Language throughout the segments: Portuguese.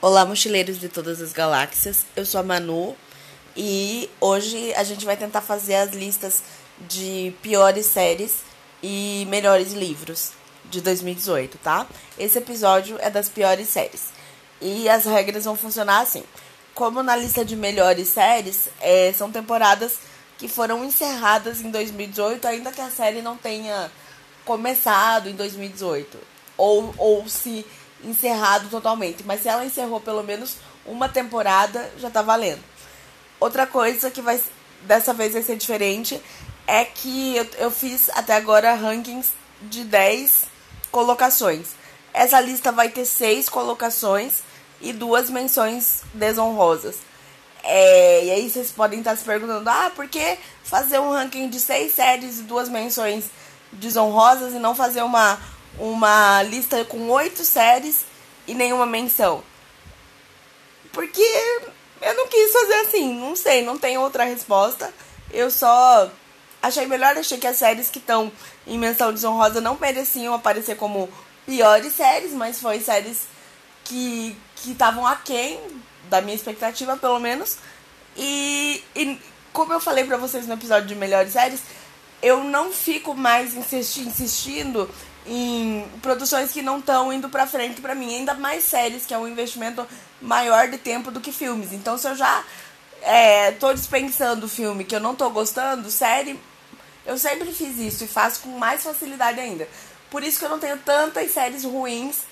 Olá, mochileiros de todas as galáxias. Eu sou a Manu e hoje a gente vai tentar fazer as listas de piores séries e melhores livros de 2018, tá? Esse episódio é das piores séries. E as regras vão funcionar assim. Como na lista de melhores séries, é, são temporadas que foram encerradas em 2018, ainda que a série não tenha começado em 2018. Ou, ou se encerrado totalmente. Mas se ela encerrou pelo menos uma temporada, já tá valendo. Outra coisa que vai dessa vez vai ser diferente é que eu, eu fiz até agora rankings de 10 colocações. Essa lista vai ter 6 colocações e duas menções desonrosas. É, e aí vocês podem estar se perguntando: ah, por que fazer um ranking de 6 séries e duas menções desonrosas e não fazer uma uma lista com oito séries e nenhuma menção. Porque eu não quis fazer assim, não sei, não tem outra resposta. Eu só achei melhor, achei que as séries que estão em menção desonrosa não mereciam aparecer como piores séries, mas foi séries que estavam aquém da minha expectativa, pelo menos. E, e como eu falei pra vocês no episódio de melhores séries, eu não fico mais insisti insistindo em produções que não estão indo pra frente para mim, ainda mais séries, que é um investimento maior de tempo do que filmes. Então, se eu já é, tô dispensando filme que eu não tô gostando, série, eu sempre fiz isso e faço com mais facilidade ainda. Por isso que eu não tenho tantas séries ruins.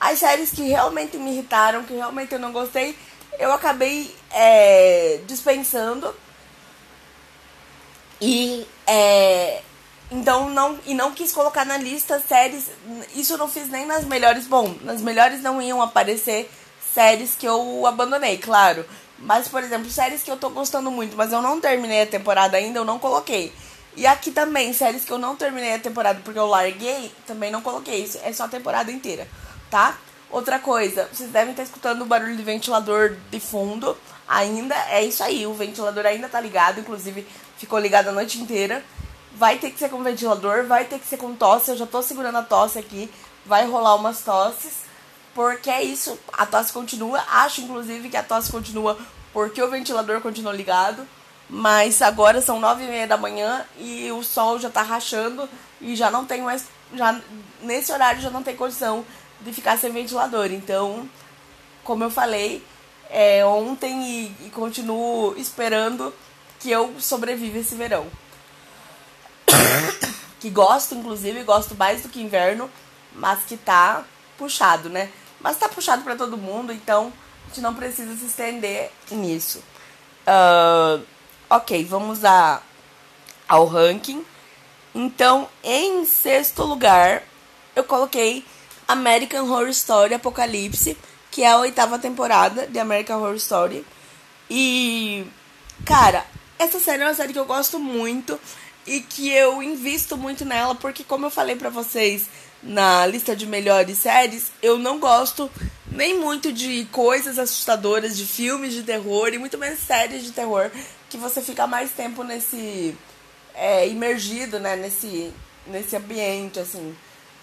As séries que realmente me irritaram, que realmente eu não gostei, eu acabei é, dispensando. E é, então não e não quis colocar na lista séries, isso eu não fiz nem nas melhores, bom, nas melhores não iam aparecer séries que eu abandonei, claro. Mas por exemplo, séries que eu tô gostando muito, mas eu não terminei a temporada ainda, eu não coloquei. E aqui também, séries que eu não terminei a temporada porque eu larguei, também não coloquei. Isso é só a temporada inteira, tá? Outra coisa, vocês devem estar escutando o barulho de ventilador de fundo ainda. É isso aí, o ventilador ainda tá ligado, inclusive ficou ligado a noite inteira. Vai ter que ser com ventilador, vai ter que ser com tosse. Eu já tô segurando a tosse aqui. Vai rolar umas tosses. Porque é isso, a tosse continua. Acho, inclusive, que a tosse continua porque o ventilador continua ligado. Mas agora são nove e meia da manhã e o sol já tá rachando e já não tem mais. Já, nesse horário já não tem condição de ficar sem ventilador. Então, como eu falei, é, ontem e, e continuo esperando que eu sobreviva esse verão que gosto, inclusive, gosto mais do que inverno, mas que tá puxado, né? Mas tá puxado para todo mundo, então a gente não precisa se estender nisso. Uh, ok, vamos a, ao ranking. Então, em sexto lugar, eu coloquei American Horror Story Apocalipse, que é a oitava temporada de American Horror Story. E, cara, essa série é uma série que eu gosto muito e que eu invisto muito nela, porque como eu falei para vocês na lista de melhores séries, eu não gosto nem muito de coisas assustadoras, de filmes de terror e muito menos séries de terror, que você fica mais tempo nesse é, imergido, né, nesse nesse ambiente assim.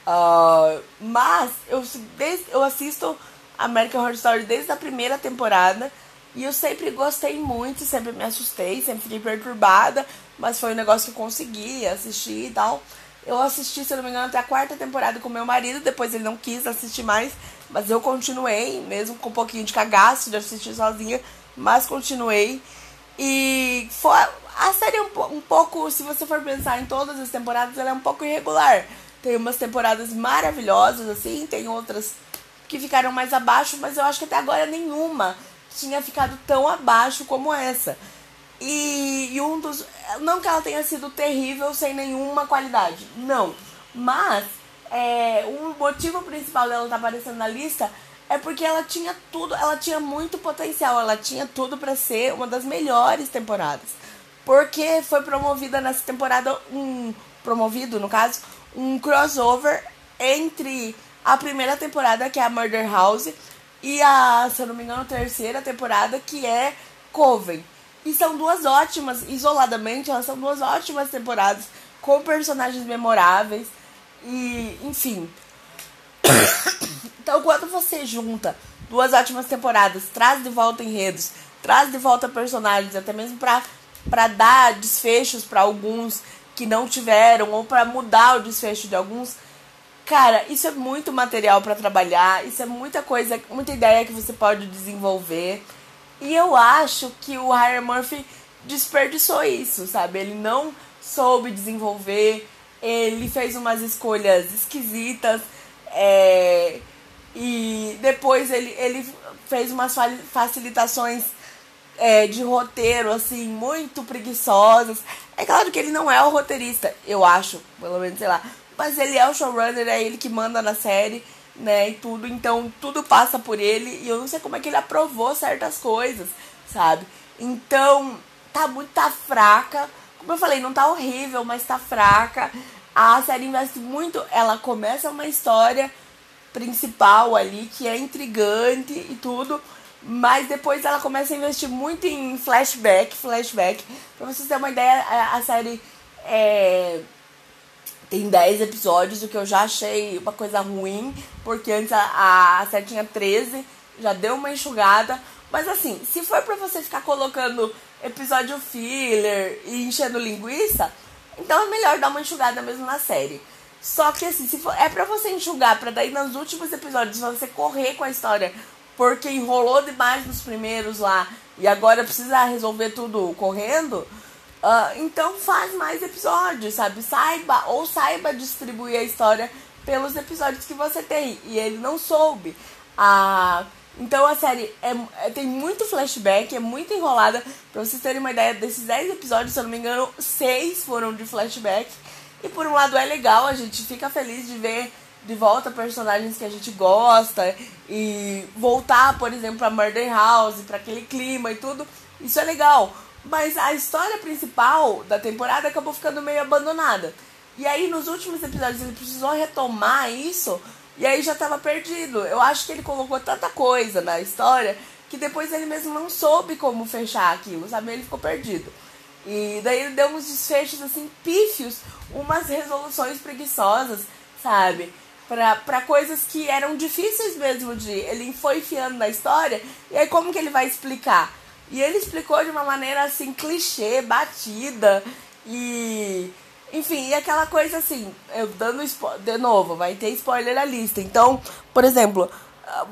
Uh, mas eu, desde, eu assisto American Horror Story desde a primeira temporada e eu sempre gostei muito, sempre me assustei, sempre fiquei perturbada, mas foi um negócio que eu consegui assistir e tal. Eu assisti, se não me engano, até a quarta temporada com meu marido, depois ele não quis assistir mais, mas eu continuei, mesmo com um pouquinho de cagaço de assistir sozinha, mas continuei. E foi, a série é um, um pouco, se você for pensar em todas as temporadas, ela é um pouco irregular. Tem umas temporadas maravilhosas, assim, tem outras que ficaram mais abaixo, mas eu acho que até agora nenhuma tinha ficado tão abaixo como essa. E, e, um dos. Não que ela tenha sido terrível sem nenhuma qualidade. Não. Mas é, o motivo principal dela estar tá aparecendo na lista é porque ela tinha tudo, ela tinha muito potencial, ela tinha tudo para ser uma das melhores temporadas. Porque foi promovida nessa temporada um promovido, no caso, um crossover entre a primeira temporada, que é a Murder House, e a, se eu não me engano, terceira temporada, que é Coven. E são duas ótimas, isoladamente, elas são duas ótimas temporadas, com personagens memoráveis. E, enfim. então, quando você junta duas ótimas temporadas, traz de volta enredos, traz de volta personagens, até mesmo pra, pra dar desfechos para alguns que não tiveram, ou para mudar o desfecho de alguns. Cara, isso é muito material para trabalhar, isso é muita coisa, muita ideia que você pode desenvolver. E eu acho que o Ryan Murphy desperdiçou isso, sabe? Ele não soube desenvolver, ele fez umas escolhas esquisitas, é, e depois ele, ele fez umas facilitações é, de roteiro, assim, muito preguiçosas. É claro que ele não é o roteirista, eu acho, pelo menos, sei lá. Mas ele é o showrunner, é ele que manda na série, né, e tudo. Então, tudo passa por ele. E eu não sei como é que ele aprovou certas coisas, sabe? Então, tá muito tá fraca. Como eu falei, não tá horrível, mas tá fraca. A série investe muito. Ela começa uma história principal ali que é intrigante e tudo. Mas depois ela começa a investir muito em flashback, flashback. Pra vocês terem uma ideia, a, série é, tem 10 episódios, o que eu já achei uma coisa ruim, porque antes a, a série tinha 13, já deu uma enxugada. Mas assim, se for pra você ficar colocando episódio filler e enchendo linguiça, então é melhor dar uma enxugada mesmo na série. Só que assim, se for, é pra você enxugar, pra daí nos últimos episódios você correr com a história porque enrolou demais nos primeiros lá e agora precisa resolver tudo correndo, uh, então faz mais episódios, sabe? Saiba ou saiba distribuir a história pelos episódios que você tem. E ele não soube. Uh, então a série é, é, tem muito flashback, é muito enrolada. Pra vocês terem uma ideia, desses 10 episódios, se eu não me engano, 6 foram de flashback. E por um lado é legal, a gente fica feliz de ver de volta personagens que a gente gosta e voltar, por exemplo, pra Murder House, para aquele clima e tudo. Isso é legal. Mas a história principal da temporada acabou ficando meio abandonada. E aí nos últimos episódios ele precisou retomar isso e aí já tava perdido. Eu acho que ele colocou tanta coisa na história que depois ele mesmo não soube como fechar aquilo, sabe? Ele ficou perdido. E daí ele deu uns desfechos assim pífios, umas resoluções preguiçosas, sabe? para coisas que eram difíceis mesmo de. Ele foi enfiando na história, e aí como que ele vai explicar? E ele explicou de uma maneira assim, clichê, batida, e. Enfim, e aquela coisa assim, eu dando de novo, vai ter spoiler na lista. Então, por exemplo,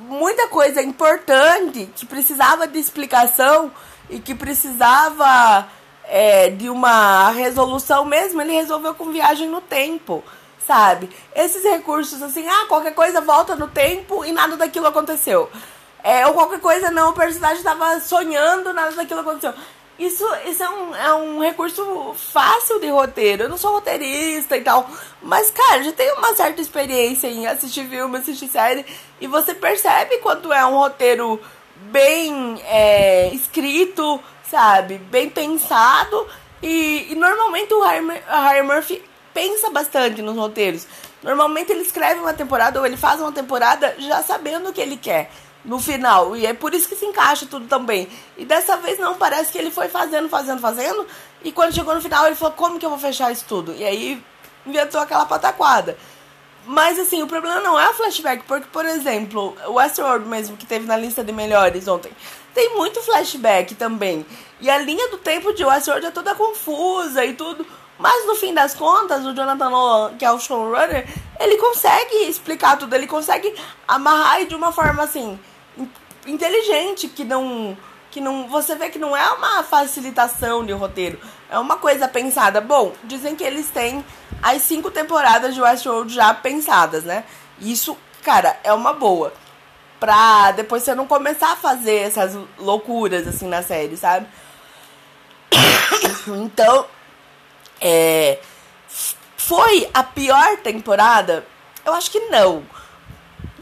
muita coisa importante que precisava de explicação e que precisava é, de uma resolução mesmo, ele resolveu com viagem no tempo sabe? Esses recursos assim, ah, qualquer coisa volta no tempo e nada daquilo aconteceu. É, ou qualquer coisa não, o personagem estava sonhando, nada daquilo aconteceu. Isso, isso é, um, é um recurso fácil de roteiro. Eu não sou roteirista e tal. Mas, cara, já tenho uma certa experiência em assistir filme, assistir série. E você percebe quando é um roteiro bem é, escrito, sabe? Bem pensado. E, e normalmente o Harry Murphy pensa bastante nos roteiros. Normalmente ele escreve uma temporada ou ele faz uma temporada já sabendo o que ele quer no final. E é por isso que se encaixa tudo também. E dessa vez não, parece que ele foi fazendo, fazendo, fazendo. E quando chegou no final ele falou, como que eu vou fechar isso tudo? E aí inventou aquela pataquada. Mas assim, o problema não é o flashback, porque, por exemplo, o Westworld mesmo, que teve na lista de melhores ontem, tem muito flashback também. E a linha do tempo de Westworld é toda confusa e tudo. Mas no fim das contas, o Jonathan Nolan, que é o showrunner, ele consegue explicar tudo, ele consegue amarrar de uma forma assim inteligente, que não que não, você vê que não é uma facilitação de roteiro, é uma coisa pensada. Bom, dizem que eles têm as cinco temporadas de Westworld já pensadas, né? Isso, cara, é uma boa. Pra depois você não começar a fazer essas loucuras assim na série, sabe? Então, é, foi a pior temporada? Eu acho que não.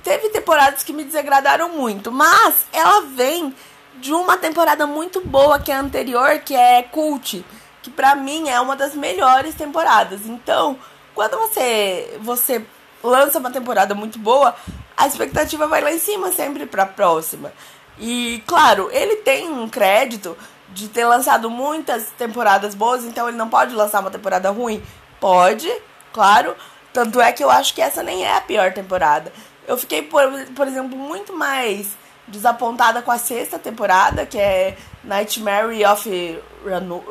Teve temporadas que me desagradaram muito, mas ela vem de uma temporada muito boa que é a anterior, que é Cult, que pra mim é uma das melhores temporadas. Então, quando você você lança uma temporada muito boa, a expectativa vai lá em cima sempre pra próxima. E claro, ele tem um crédito de ter lançado muitas temporadas boas, então ele não pode lançar uma temporada ruim? Pode, claro. Tanto é que eu acho que essa nem é a pior temporada. Eu fiquei, por, por exemplo, muito mais desapontada com a sexta temporada, que é Nightmare of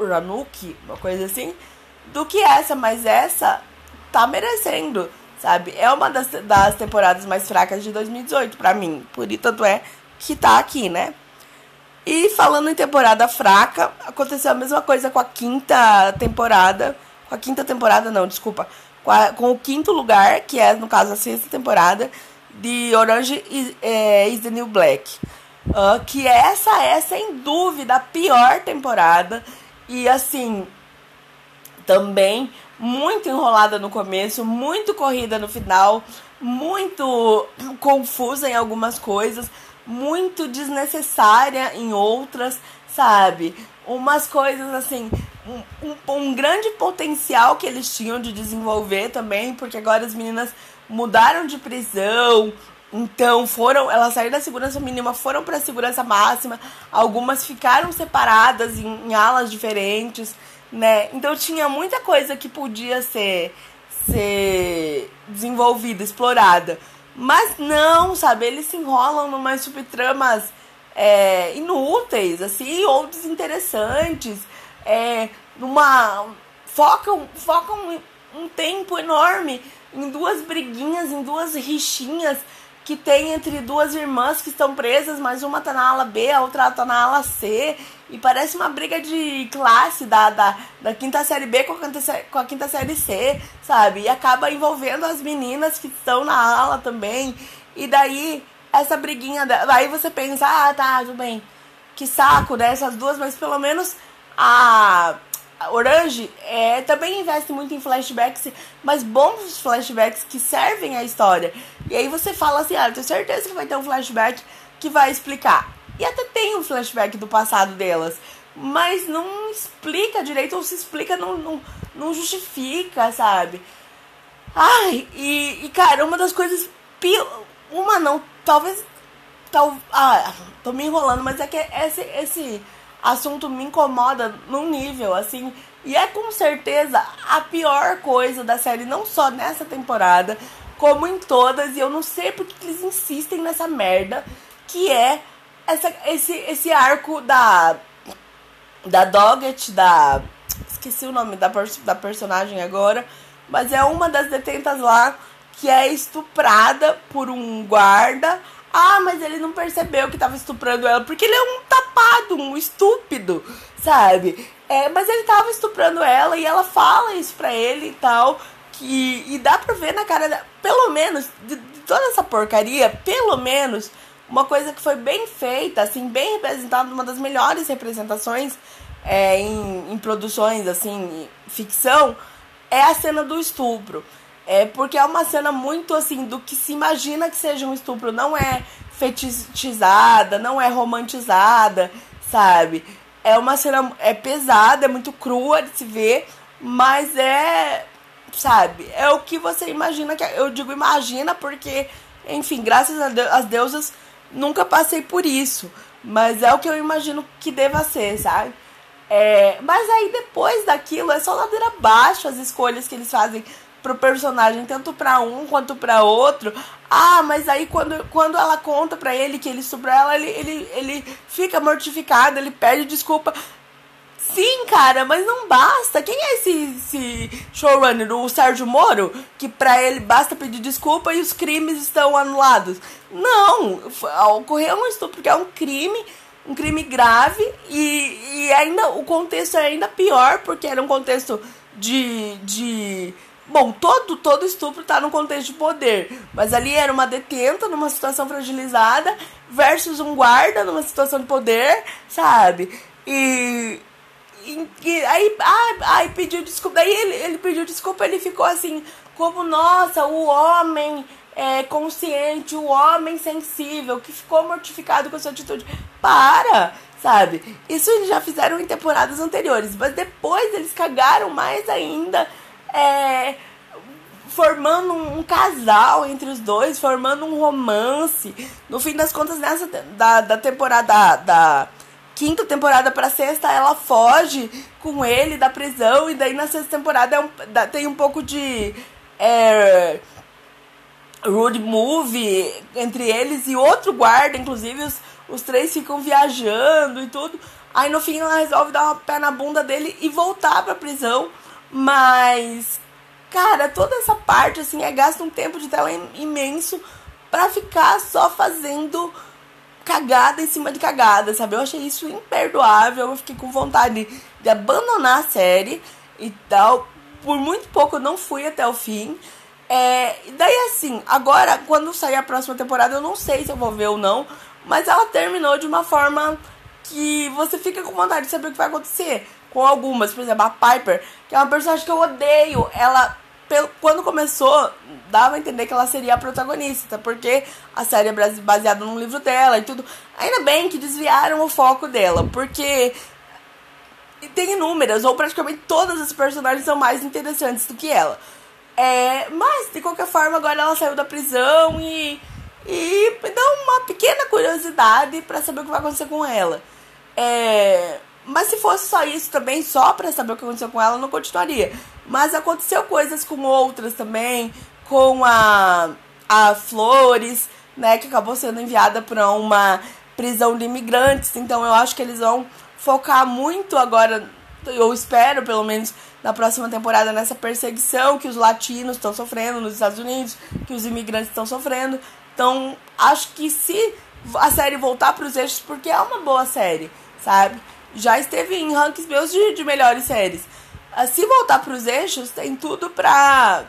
Ranuki, uma coisa assim, do que essa, mas essa tá merecendo, sabe? É uma das, das temporadas mais fracas de 2018 para mim, por isso tanto é que tá aqui, né? E falando em temporada fraca, aconteceu a mesma coisa com a quinta temporada, com a quinta temporada não, desculpa, com, a, com o quinto lugar, que é no caso a sexta temporada, de Orange is, é, is the New Black. Uh, que essa é, sem dúvida, a pior temporada. E assim, também muito enrolada no começo, muito corrida no final, muito confusa em algumas coisas, muito desnecessária em outras, sabe? Umas coisas assim, um, um, um grande potencial que eles tinham de desenvolver também, porque agora as meninas mudaram de prisão, então foram, elas saíram da segurança mínima, foram para a segurança máxima, algumas ficaram separadas em, em, alas diferentes, né? Então tinha muita coisa que podia ser ser desenvolvida, explorada. Mas não, sabe? Eles se enrolam numas subtramas é, inúteis, assim, ou desinteressantes. É, numa. Focam, focam um tempo enorme em duas briguinhas, em duas rixinhas que tem entre duas irmãs que estão presas, mas uma tá na ala B, a outra tá na ala C. E parece uma briga de classe da, da, da quinta série B com a quinta, com a quinta série C, sabe? E acaba envolvendo as meninas que estão na ala também. E daí, essa briguinha. Aí você pensa, ah, tá, tudo bem. Que saco, né? Essas duas, mas pelo menos a Orange é, também investe muito em flashbacks, mas bons flashbacks que servem à história. E aí você fala assim, ah, eu tenho certeza que vai ter um flashback que vai explicar. E até tem um flashback do passado delas, mas não explica direito, ou se explica, não, não, não justifica, sabe? Ai, e, e cara, uma das coisas. Uma não, talvez. Tal, ah, tô me enrolando, mas é que esse, esse assunto me incomoda num nível assim. E é com certeza a pior coisa da série, não só nessa temporada, como em todas. E eu não sei porque eles insistem nessa merda, que é essa, esse, esse arco da. Da Doggett, da. Esqueci o nome da, da personagem agora. Mas é uma das detentas lá que é estuprada por um guarda ah, mas ele não percebeu que tava estuprando ela, porque ele é um tapado, um estúpido, sabe? É, mas ele tava estuprando ela e ela fala isso pra ele e tal. Que, e dá pra ver na cara dela, pelo menos, de, de toda essa porcaria, pelo menos, uma coisa que foi bem feita, assim, bem representada, uma das melhores representações é, em, em produções, assim, ficção, é a cena do estupro. É porque é uma cena muito assim do que se imagina que seja um estupro, não é fetichizada, não é romantizada, sabe? É uma cena é pesada, é muito crua de se ver, mas é, sabe? É o que você imagina que eu digo imagina porque, enfim, graças a Deus, as deusas nunca passei por isso, mas é o que eu imagino que deva ser, sabe? É, mas aí depois daquilo é só ladeira abaixo as escolhas que eles fazem pro personagem, tanto para um quanto para outro. Ah, mas aí quando, quando ela conta para ele que ele estuprou ela, ele, ele, ele fica mortificado, ele pede desculpa. Sim, cara, mas não basta. Quem é esse, esse showrunner? O Sérgio Moro? Que pra ele basta pedir desculpa e os crimes estão anulados. Não, ocorreu um estupro, porque é um crime, um crime grave e, e ainda o contexto é ainda pior, porque era um contexto de, de Bom, todo, todo estupro está no contexto de poder, mas ali era uma detenta numa situação fragilizada versus um guarda numa situação de poder, sabe? E, e, aí, ai, ai, pediu desculpa. Daí ele, ele pediu desculpa, ele ficou assim, como, nossa, o homem é, consciente, o homem sensível, que ficou mortificado com a sua atitude. Para! Sabe? Isso eles já fizeram em temporadas anteriores, mas depois eles cagaram mais ainda é, formando um, um, casal entre os dois, formando um romance. No fim das contas, nessa da, da temporada da quinta temporada para sexta, ela foge com ele da prisão e daí na sexta temporada é um, tem um pouco de é, road movie entre eles e outro guarda, inclusive os os três ficam viajando e tudo. Aí no fim ela resolve dar uma pé na bunda dele e voltar pra prisão. Mas, cara, toda essa parte, assim, é gasta um tempo de tela imenso pra ficar só fazendo cagada em cima de cagada, sabe? Eu achei isso imperdoável. Eu fiquei com vontade de abandonar a série e tal. Por muito pouco eu não fui até o fim. É, daí assim, agora quando sair a próxima temporada, eu não sei se eu vou ver ou não, mas ela terminou de uma forma que você fica com vontade de saber o que vai acontecer. Com algumas, por exemplo, a Piper, que é uma personagem que eu odeio. Ela, quando começou, dava a entender que ela seria a protagonista, porque a série é baseada num livro dela e tudo. Ainda bem que desviaram o foco dela, porque tem inúmeras, ou praticamente todas as personagens são mais interessantes do que ela. É, mas, de qualquer forma, agora ela saiu da prisão e, e dá uma pequena curiosidade para saber o que vai acontecer com ela. É, mas se fosse só isso também, só para saber o que aconteceu com ela, não continuaria. Mas aconteceu coisas com outras também, com a, a Flores, né, que acabou sendo enviada para uma prisão de imigrantes. Então eu acho que eles vão focar muito agora, eu espero pelo menos na próxima temporada, nessa perseguição que os latinos estão sofrendo nos Estados Unidos, que os imigrantes estão sofrendo. Então acho que se a série voltar para os eixos, porque é uma boa série, sabe? Já esteve em rankings meus de, de melhores séries. Se voltar para os eixos, tem tudo pra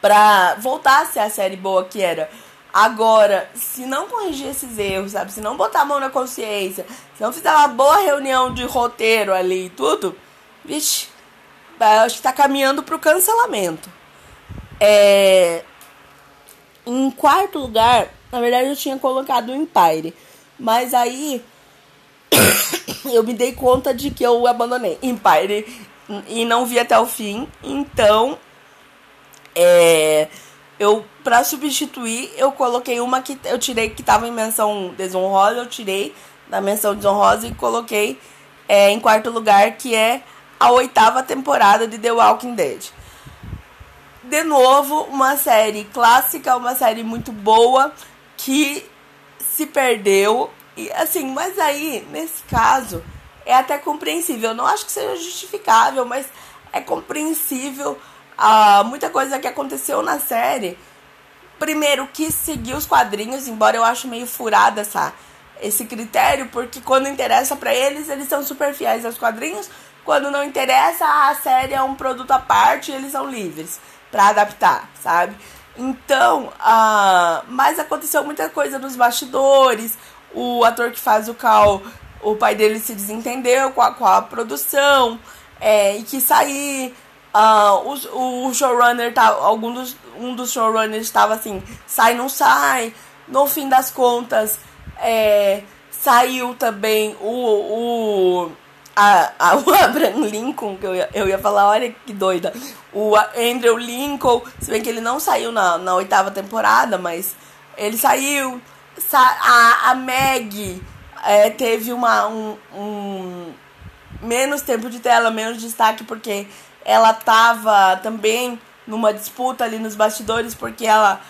pra voltar a ser a série boa que era. Agora, se não corrigir esses erros, sabe? Se não botar a mão na consciência, se não fizer uma boa reunião de roteiro ali e tudo, vixe, acho que tá caminhando pro cancelamento. É... Em quarto lugar, na verdade eu tinha colocado o Empire. Mas aí eu me dei conta de que eu abandonei Empire e não vi até o fim. Então, é eu para substituir, eu coloquei uma que eu tirei que tava em menção desonrosa, eu tirei da menção desonrosa e coloquei é, em quarto lugar, que é a oitava temporada de The Walking Dead. De novo, uma série clássica, uma série muito boa que se perdeu. E assim, mas aí, nesse caso, é até compreensível. Eu não acho que seja justificável, mas é compreensível uh, muita coisa que aconteceu na série. Primeiro, que seguir os quadrinhos, embora eu acho meio furada essa, esse critério, porque quando interessa para eles, eles são super fiéis aos quadrinhos. Quando não interessa, a série é um produto à parte e eles são livres para adaptar, sabe? Então, uh, mas aconteceu muita coisa nos bastidores. O ator que faz o Cal, o pai dele se desentendeu com a, com a produção é, e quis sair. Uh, o, o showrunner tá, algum dos, um dos showrunners estava assim, sai não sai. No fim das contas, é, saiu também o, o, a, a, o Abraham Lincoln, que eu ia, eu ia falar, olha que doida. O Andrew Lincoln, se bem que ele não saiu na, na oitava temporada, mas ele saiu. A, a Meg é, teve uma, um, um menos tempo de tela, menos destaque, porque ela tava também numa disputa ali nos bastidores, porque ela,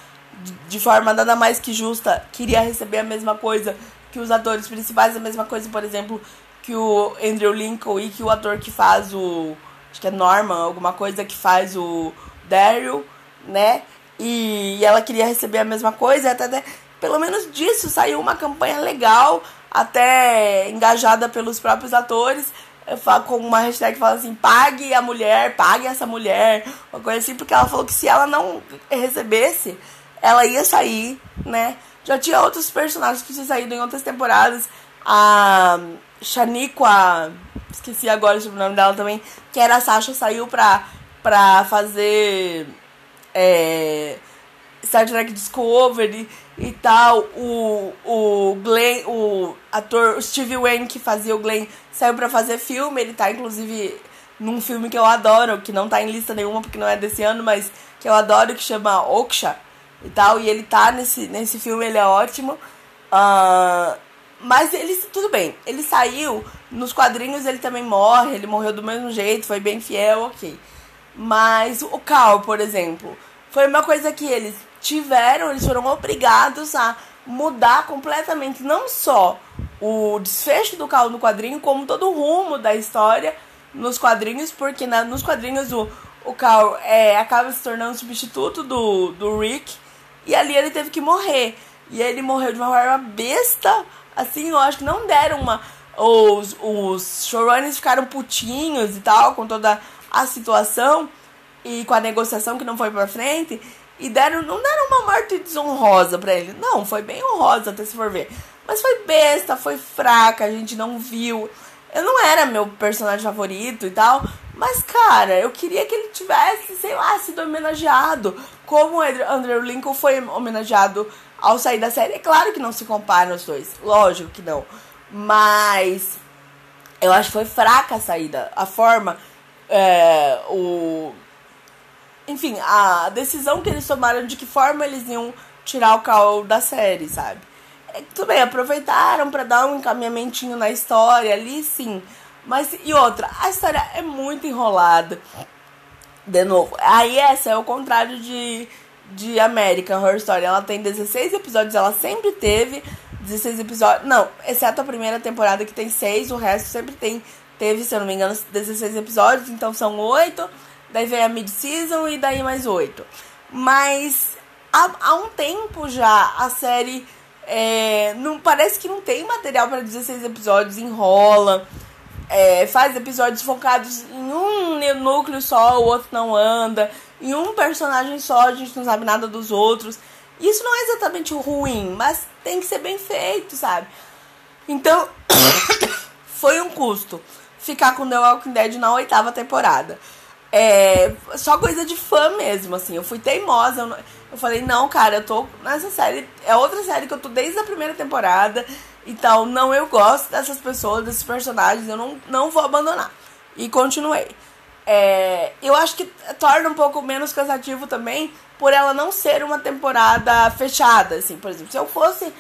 de forma nada mais que justa, queria receber a mesma coisa que os atores principais, a mesma coisa, por exemplo, que o Andrew Lincoln e que o ator que faz o. Acho que é Norman, alguma coisa que faz o Daryl, né? E, e ela queria receber a mesma coisa, até, até pelo menos disso saiu uma campanha legal, até engajada pelos próprios atores com uma hashtag que fala assim, pague a mulher, pague essa mulher, uma coisa assim, porque ela falou que se ela não recebesse, ela ia sair, né? Já tinha outros personagens que tinham saído em outras temporadas. A Shaniqua, esqueci agora o nome dela também, que era a Sasha, saiu pra, pra fazer é, Star Trek Discovery e tal. O, o Glenn, o ator Steve Wayne que fazia o Glenn saiu para fazer filme. Ele tá inclusive num filme que eu adoro, que não tá em lista nenhuma porque não é desse ano, mas que eu adoro, que chama Oksha e tal. E ele tá nesse, nesse filme, ele é ótimo. Uh, mas ele, tudo bem, ele saiu, nos quadrinhos ele também morre, ele morreu do mesmo jeito, foi bem fiel, ok. Mas o Cal, por exemplo, foi uma coisa que eles tiveram, eles foram obrigados a mudar completamente não só o desfecho do Cal no quadrinho, como todo o rumo da história nos quadrinhos, porque na, nos quadrinhos o, o Cal é, acaba se tornando substituto do, do Rick, e ali ele teve que morrer. E ele morreu de uma forma besta, assim, eu acho que não deram uma. Os, os showrunners ficaram putinhos e tal, com toda a situação e com a negociação que não foi pra frente. E deram, não deram uma morte desonrosa pra ele. Não, foi bem honrosa, até se for ver. Mas foi besta, foi fraca, a gente não viu. Eu não era meu personagem favorito e tal. Mas, cara, eu queria que ele tivesse, sei lá, sido homenageado. Como o Andrew Lincoln foi homenageado ao sair da série. É claro que não se compara os dois. Lógico que não. Mas eu acho que foi fraca a saída. A forma. É, o enfim, a decisão que eles tomaram de que forma eles iam tirar o Cal da série, sabe? É, tudo bem, aproveitaram para dar um encaminhamentinho na história ali, sim. Mas, e outra, a história é muito enrolada. De novo, aí essa é o contrário de, de American Horror Story. Ela tem 16 episódios, ela sempre teve 16 episódios. Não, exceto a primeira temporada que tem 6, o resto sempre tem. Teve, se eu não me engano, 16 episódios, então são 8 daí vem a mid-season e daí mais oito. Mas há, há, um tempo já a série é, não parece que não tem material para 16 episódios, enrola. É, faz episódios focados em um núcleo só, o outro não anda. Em um personagem só, a gente não sabe nada dos outros. Isso não é exatamente ruim, mas tem que ser bem feito, sabe? Então, foi um custo ficar com The Walking Dead na oitava temporada. É só coisa de fã mesmo, assim. Eu fui teimosa. Eu, eu falei, não, cara, eu tô nessa série. É outra série que eu tô desde a primeira temporada. Então, não, eu gosto dessas pessoas, desses personagens. Eu não, não vou abandonar. E continuei. É, eu acho que torna um pouco menos cansativo também por ela não ser uma temporada fechada, assim. Por exemplo, se eu fosse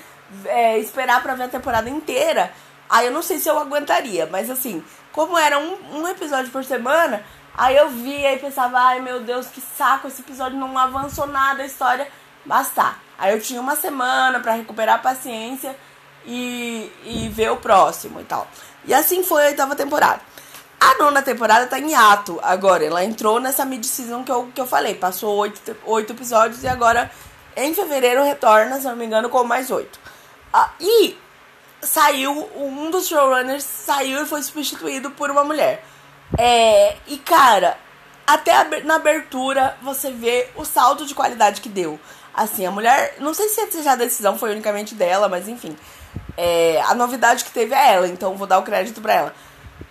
é, esperar pra ver a temporada inteira, aí eu não sei se eu aguentaria. Mas assim, como era um, um episódio por semana Aí eu vi e pensava, ai meu Deus, que saco, esse episódio não avançou nada a história. Basta. Aí eu tinha uma semana para recuperar a paciência e, e ver o próximo e tal. E assim foi a oitava temporada. A nona temporada tá em ato agora. Ela entrou nessa mid-season que eu, que eu falei. Passou oito, oito episódios e agora em fevereiro retorna, se não me engano, com mais oito. Ah, e saiu, um dos showrunners saiu e foi substituído por uma mulher. É, e cara, até na abertura você vê o salto de qualidade que deu. Assim, a mulher, não sei se já a decisão foi unicamente dela, mas enfim. É, a novidade que teve é ela, então vou dar o crédito pra ela.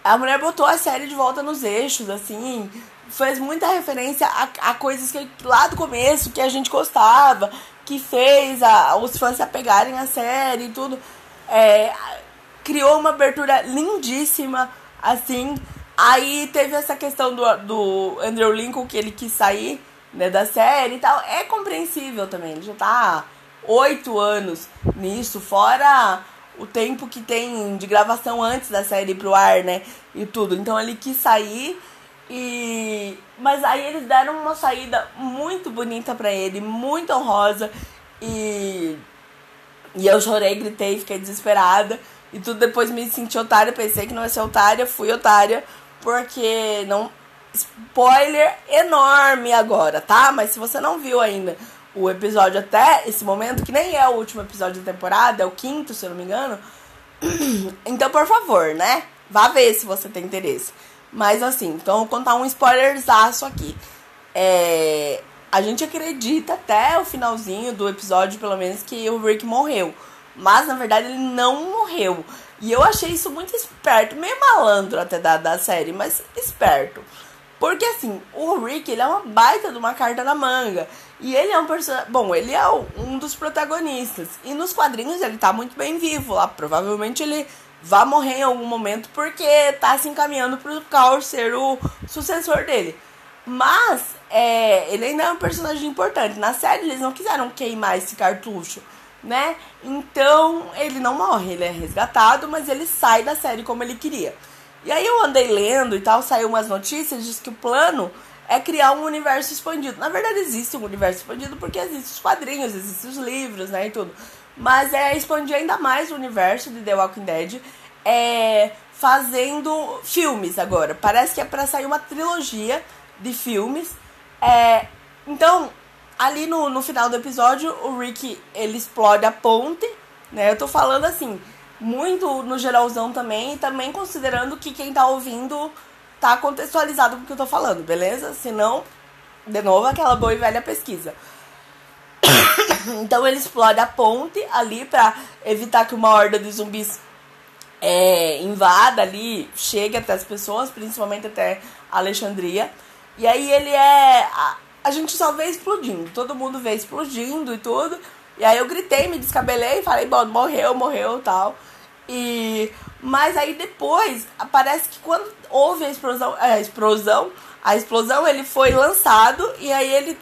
A mulher botou a série de volta nos eixos, assim, fez muita referência a, a coisas que lá do começo que a gente gostava, que fez a, os fãs se apegarem à série e tudo. É, criou uma abertura lindíssima, assim, Aí teve essa questão do, do Andrew Lincoln, que ele quis sair né, da série e tal. É compreensível também, ele já tá oito anos nisso, fora o tempo que tem de gravação antes da série ir pro ar, né? E tudo. Então ele quis sair e. Mas aí eles deram uma saída muito bonita para ele, muito honrosa. E. E eu chorei, gritei, fiquei desesperada. E tudo depois me senti otária, pensei que não ia ser otária, fui otária porque não. Spoiler enorme agora, tá? Mas se você não viu ainda o episódio até esse momento, que nem é o último episódio da temporada, é o quinto, se eu não me engano. então, por favor, né? Vá ver se você tem interesse. Mas assim, então vou contar um spoilerzaço aqui. É, a gente acredita até o finalzinho do episódio, pelo menos, que o Rick morreu. Mas na verdade ele não morreu. E eu achei isso muito esperto, meio malandro até da, da série, mas esperto. Porque assim, o Rick, ele é uma baita de uma carta na manga. E ele é um personagem. Bom, ele é um dos protagonistas. E nos quadrinhos ele tá muito bem vivo lá. Provavelmente ele vai morrer em algum momento porque tá se encaminhando pro Carl ser o sucessor dele. Mas é, ele ainda é um personagem importante. Na série eles não quiseram queimar esse cartucho né? Então ele não morre, ele é resgatado, mas ele sai da série como ele queria. E aí eu andei lendo e tal, saiu umas notícias, diz que o plano é criar um universo expandido. Na verdade existe um universo expandido porque existem os quadrinhos, existem os livros, né, e tudo. mas é expandir ainda mais o universo de The Walking Dead, é, fazendo filmes agora. Parece que é para sair uma trilogia de filmes. É, então, ali no, no final do episódio, o Rick ele explode a ponte, né? Eu tô falando assim, muito no geralzão também, e também considerando que quem tá ouvindo tá contextualizado com o que eu tô falando, beleza? Senão, de novo, aquela boa e velha pesquisa. então ele explode a ponte ali para evitar que uma horda de zumbis é, invada ali, chegue até as pessoas, principalmente até Alexandria. E aí ele é. A, gente só vê explodindo, todo mundo vê explodindo e tudo. E aí eu gritei, me descabelei falei, bom, morreu, morreu tal. E. Mas aí depois, parece que quando houve a explosão, a explosão, a explosão, ele foi lançado e aí ele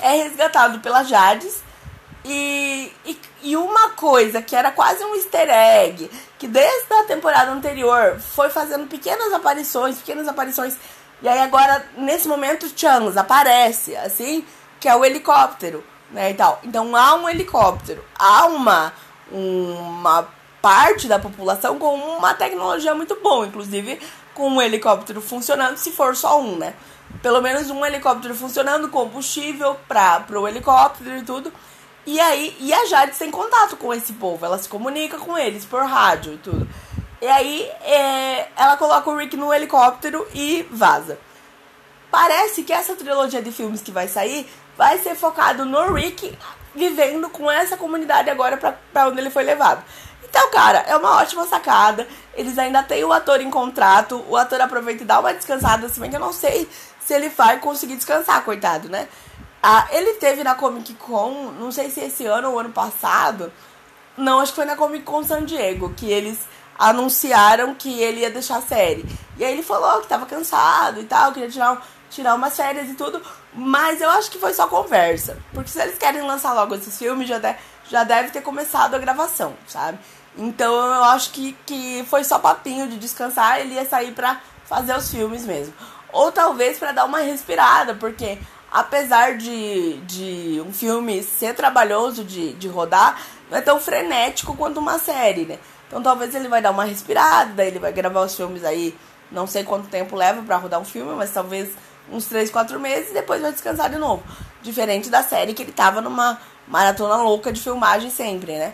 é resgatado pela Jades. E, e, e, uma coisa que era quase um easter egg, que desde a temporada anterior foi fazendo pequenas aparições, pequenas aparições. E aí agora, nesse momento, Chance aparece, assim, que é o helicóptero, né, e tal. Então há um helicóptero, há uma, uma parte da população com uma tecnologia muito boa, inclusive com um helicóptero funcionando, se for só um, né? Pelo menos um helicóptero funcionando, combustível para o helicóptero e tudo. E aí, e a Jade tem contato com esse povo, ela se comunica com eles por rádio e tudo. E aí, é, ela coloca o Rick no helicóptero e vaza. Parece que essa trilogia de filmes que vai sair vai ser focado no Rick vivendo com essa comunidade agora para onde ele foi levado. Então, cara, é uma ótima sacada. Eles ainda têm o ator em contrato. O ator aproveita e dá uma descansada, se bem que eu não sei se ele vai conseguir descansar, coitado, né? Ah, ele teve na Comic Con, não sei se esse ano ou ano passado. Não, acho que foi na Comic Con San Diego, que eles anunciaram que ele ia deixar a série. E aí ele falou que tava cansado e tal, queria tirar, tirar umas férias e tudo. Mas eu acho que foi só conversa. Porque se eles querem lançar logo esses filmes, já, de, já deve ter começado a gravação, sabe? Então eu acho que, que foi só papinho de descansar, ele ia sair pra fazer os filmes mesmo. Ou talvez para dar uma respirada, porque apesar de, de um filme ser trabalhoso de, de rodar, não é tão frenético quanto uma série, né? Então talvez ele vai dar uma respirada, ele vai gravar os filmes aí, não sei quanto tempo leva para rodar um filme, mas talvez uns 3, 4 meses e depois vai descansar de novo. Diferente da série que ele tava numa maratona louca de filmagem sempre, né?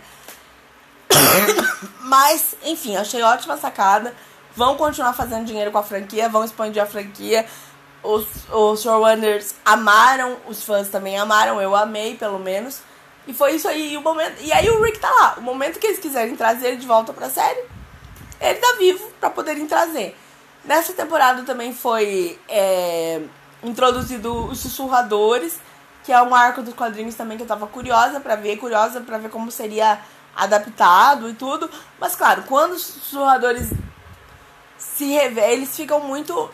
Mas, enfim, achei ótima sacada. Vão continuar fazendo dinheiro com a franquia, vão expandir a franquia. Os, os showrunners amaram, os fãs também amaram, eu amei pelo menos. E foi isso aí, o momento. E aí o Rick tá lá. O momento que eles quiserem trazer ele de volta pra série, ele tá vivo pra poderem trazer. Nessa temporada também foi é, introduzido os sussurradores, que é um arco dos quadrinhos também que eu tava curiosa para ver, curiosa para ver como seria adaptado e tudo. Mas claro, quando os sussurradores se revelam, eles ficam muito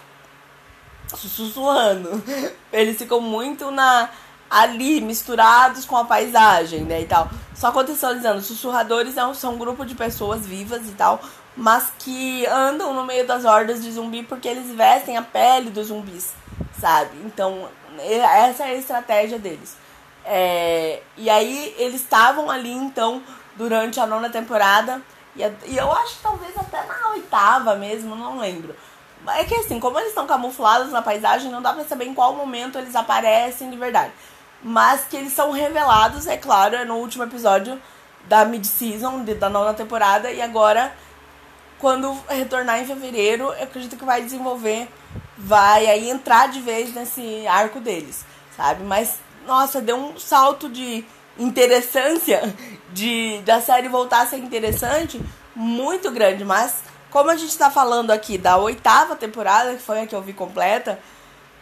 sussurrando. Eles ficam muito na ali misturados com a paisagem, né, e tal. Só contextualizando, sussurradores são, são um grupo de pessoas vivas e tal, mas que andam no meio das hordas de zumbi porque eles vestem a pele dos zumbis, sabe? Então, essa é a estratégia deles. É, e aí eles estavam ali então durante a nona temporada. E, e eu acho que talvez até na oitava mesmo, não lembro. É que assim, como eles estão camuflados na paisagem, não dá pra saber em qual momento eles aparecem de verdade. Mas que eles são revelados, é claro, é no último episódio da mid-season, da nona temporada. E agora, quando retornar em fevereiro, eu acredito que vai desenvolver, vai aí entrar de vez nesse arco deles, sabe? Mas, nossa, deu um salto de interessância de da série voltar a ser interessante muito grande, mas como a gente está falando aqui da oitava temporada, que foi a que eu vi completa,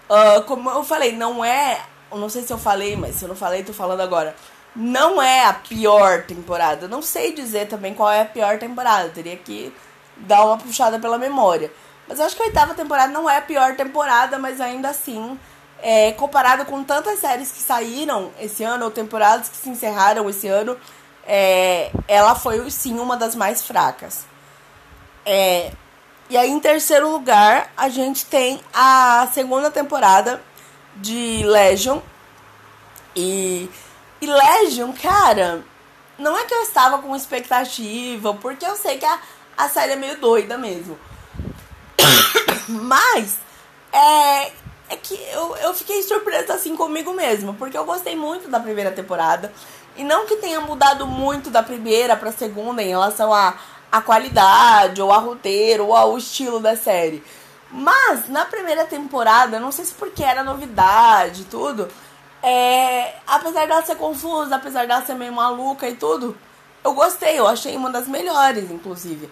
uh, como eu falei, não é. Não sei se eu falei, mas se eu não falei, tô falando agora. Não é a pior temporada. Não sei dizer também qual é a pior temporada. Teria que dar uma puxada pela memória. Mas eu acho que a oitava temporada não é a pior temporada, mas ainda assim é, comparado com tantas séries que saíram esse ano, ou temporadas que se encerraram esse ano, é, ela foi sim uma das mais fracas. É, e aí, em terceiro lugar, a gente tem a segunda temporada de Legion. E, e Legion, cara, não é que eu estava com expectativa, porque eu sei que a, a série é meio doida mesmo. Mas é, é que eu, eu fiquei surpresa assim comigo mesma, porque eu gostei muito da primeira temporada. E não que tenha mudado muito da primeira pra segunda em relação a, a qualidade, ou a roteiro, ou ao estilo da série. Mas na primeira temporada, não sei se porque era novidade e tudo, é, apesar dela ser confusa, apesar dela ser meio maluca e tudo, eu gostei, eu achei uma das melhores, inclusive.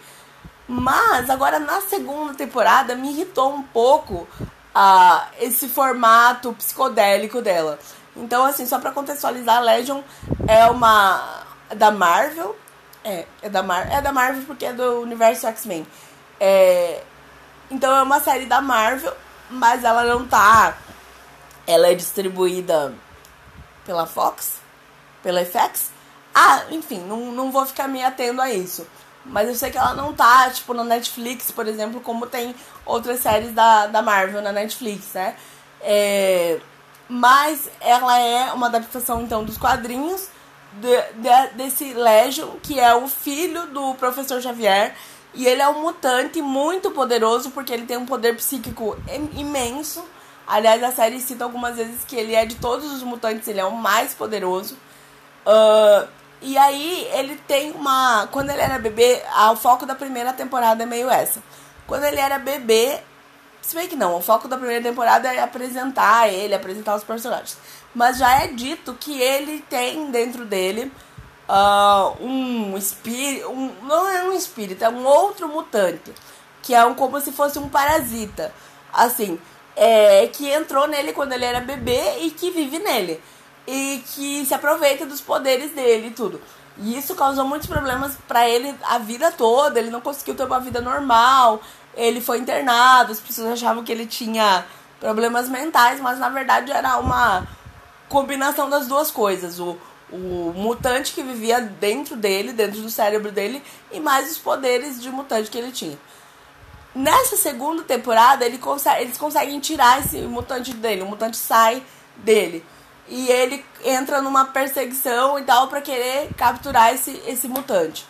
Mas agora na segunda temporada me irritou um pouco uh, esse formato psicodélico dela. Então, assim, só pra contextualizar, Legion é uma. da Marvel. É, é da, Mar é da Marvel porque é do universo X-Men. É, então é uma série da Marvel, mas ela não tá. Ela é distribuída pela Fox, pela FX. Ah, enfim, não, não vou ficar me atendo a isso. Mas eu sei que ela não tá, tipo, na Netflix, por exemplo, como tem outras séries da, da Marvel na Netflix, né? É, mas ela é uma adaptação, então, dos quadrinhos de, de, desse Legion, que é o filho do professor Xavier. E ele é um mutante muito poderoso, porque ele tem um poder psíquico imenso. Aliás, a série cita algumas vezes que ele é de todos os mutantes, ele é o mais poderoso. Uh, e aí ele tem uma. Quando ele era bebê, ah, o foco da primeira temporada é meio essa. Quando ele era bebê, se bem que não, o foco da primeira temporada é apresentar ele, apresentar os personagens. Mas já é dito que ele tem dentro dele uh, um espírito. Um, não é um espírito, é um outro mutante. Que é um, como se fosse um parasita. Assim, é, que entrou nele quando ele era bebê e que vive nele e que se aproveita dos poderes dele e tudo. E isso causou muitos problemas para ele a vida toda. Ele não conseguiu ter uma vida normal. Ele foi internado. As pessoas achavam que ele tinha problemas mentais, mas na verdade era uma combinação das duas coisas. O, o mutante que vivia dentro dele, dentro do cérebro dele, e mais os poderes de mutante que ele tinha. Nessa segunda temporada, ele consegue, eles conseguem tirar esse mutante dele. O mutante sai dele e ele entra numa perseguição e tal para querer capturar esse, esse mutante.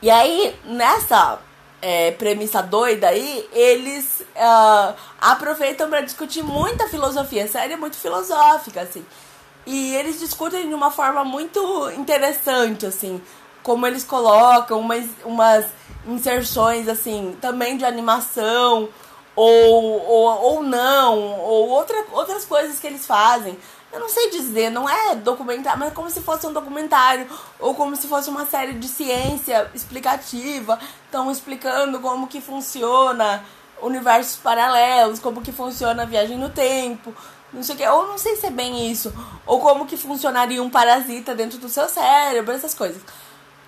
E aí, nessa é, premissa doida aí, eles uh, aproveitam para discutir muita filosofia. A série é muito filosófica, assim. E eles discutem de uma forma muito interessante, assim. Como eles colocam umas, umas inserções, assim, também de animação ou, ou, ou não, ou outra, outras coisas que eles fazem. Eu não sei dizer, não é documentário, mas é como se fosse um documentário, ou como se fosse uma série de ciência explicativa. Estão explicando como que funciona universos paralelos, como que funciona a viagem no tempo, não sei o que, ou não sei se é bem isso, ou como que funcionaria um parasita dentro do seu cérebro, essas coisas.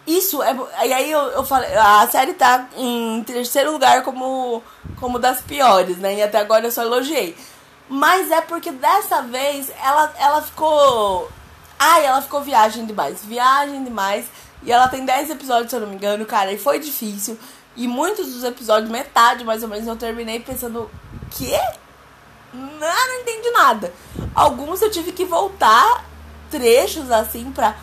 Isso é. E aí eu, eu falei, a série tá em terceiro lugar como, como das piores, né? E até agora eu só elogiei. Mas é porque dessa vez ela, ela ficou. Ai, ela ficou viagem demais. Viagem demais. E ela tem 10 episódios, se eu não me engano, cara. E foi difícil. E muitos dos episódios, metade mais ou menos, eu terminei pensando: que? Não, não entendi nada. Alguns eu tive que voltar trechos assim pra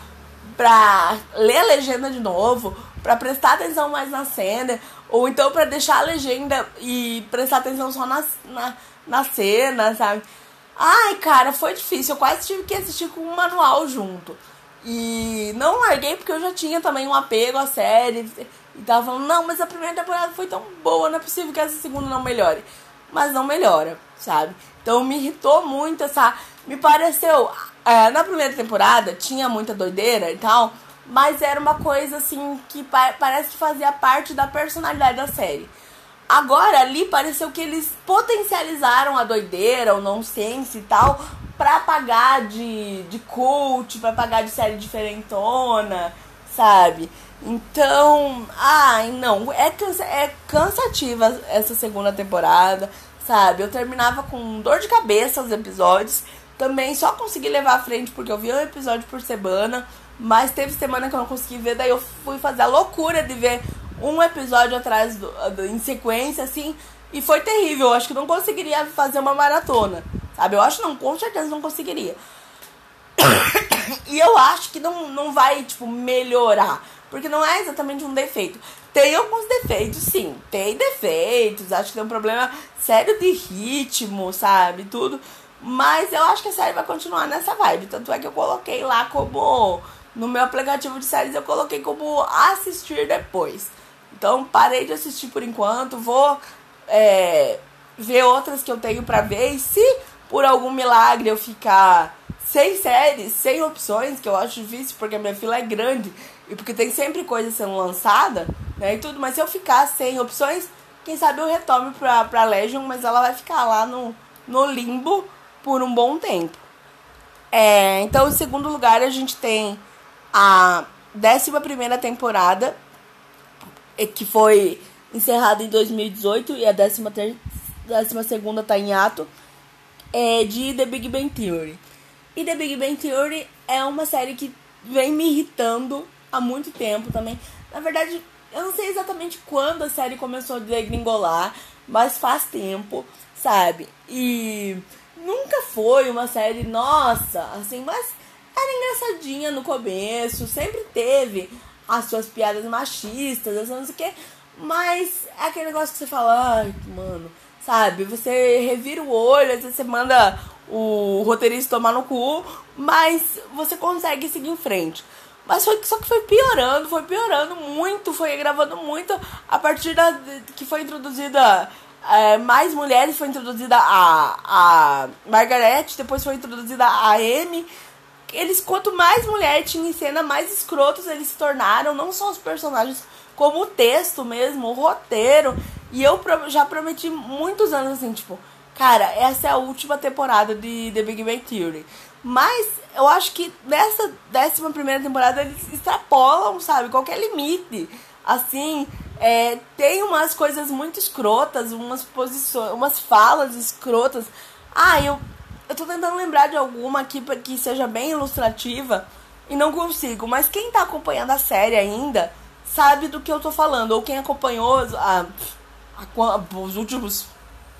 pra ler a legenda de novo, pra prestar atenção mais na cena, ou então pra deixar a legenda e prestar atenção só na, na, na cena, sabe? Ai, cara, foi difícil. Eu quase tive que assistir com um manual junto. E não larguei porque eu já tinha também um apego à série. E tava falando, não, mas a primeira temporada foi tão boa, não é possível que essa segunda não melhore. Mas não melhora, sabe? Então me irritou muito essa. Me pareceu é, na primeira temporada tinha muita doideira e tal, mas era uma coisa assim que pa parece que fazia parte da personalidade da série. Agora ali pareceu que eles potencializaram a doideira, o nonsense e tal, pra pagar de, de cult, pra pagar de série diferentona, sabe? Então, ai, não, é, é cansativa essa segunda temporada, sabe? Eu terminava com dor de cabeça os episódios. Também só consegui levar à frente porque eu vi um episódio por semana. Mas teve semana que eu não consegui ver, daí eu fui fazer a loucura de ver um episódio atrás do, do, em sequência, assim. E foi terrível. Eu acho que não conseguiria fazer uma maratona. Sabe? Eu acho não, com certeza não conseguiria. E eu acho que não, não vai, tipo, melhorar. Porque não é exatamente um defeito. Tem alguns defeitos, sim. Tem defeitos. Acho que tem um problema sério de ritmo, sabe? Tudo. Mas eu acho que a série vai continuar nessa vibe. Tanto é que eu coloquei lá como. No meu aplicativo de séries eu coloquei como assistir depois. Então parei de assistir por enquanto. Vou é, ver outras que eu tenho pra ver. E se por algum milagre eu ficar sem séries, sem opções, que eu acho difícil porque a minha fila é grande e porque tem sempre coisa sendo lançada, né, e tudo, mas se eu ficar sem opções, quem sabe eu retome pra, pra Legion, mas ela vai ficar lá no, no limbo por um bom tempo. É, então, em segundo lugar, a gente tem a 11 temporada, que foi encerrada em 2018, e a 12 segunda tá em ato, é de The Big Bang Theory. E The Big Bang Theory é uma série que vem me irritando há muito tempo também. Na verdade, eu não sei exatamente quando a série começou a degringolar, mas faz tempo, sabe? E nunca foi uma série, nossa, assim, mas era engraçadinha no começo, sempre teve as suas piadas machistas, as não sei o que, mas é aquele negócio que você fala, ai, mano, sabe? Você revira o olho, às vezes você manda o roteirista tomar no cu, mas você consegue seguir em frente. Mas foi, só que foi piorando, foi piorando muito, foi gravando muito a partir da que foi introduzida é, mais mulheres, foi introduzida a, a Margaret, depois foi introduzida a Amy. Eles, quanto mais mulher tinha em cena, mais escrotos eles se tornaram, não só os personagens, como o texto mesmo, o roteiro. E eu já prometi muitos anos assim, tipo, cara, essa é a última temporada de The Big Bang Theory. Mas eu acho que nessa décima primeira temporada eles extrapolam, sabe, qualquer limite. Assim, é, tem umas coisas muito escrotas, umas posições, umas falas escrotas. Ah, eu, eu tô tentando lembrar de alguma aqui para que seja bem ilustrativa e não consigo. Mas quem tá acompanhando a série ainda sabe do que eu tô falando. Ou quem acompanhou a, a, a, os últimos,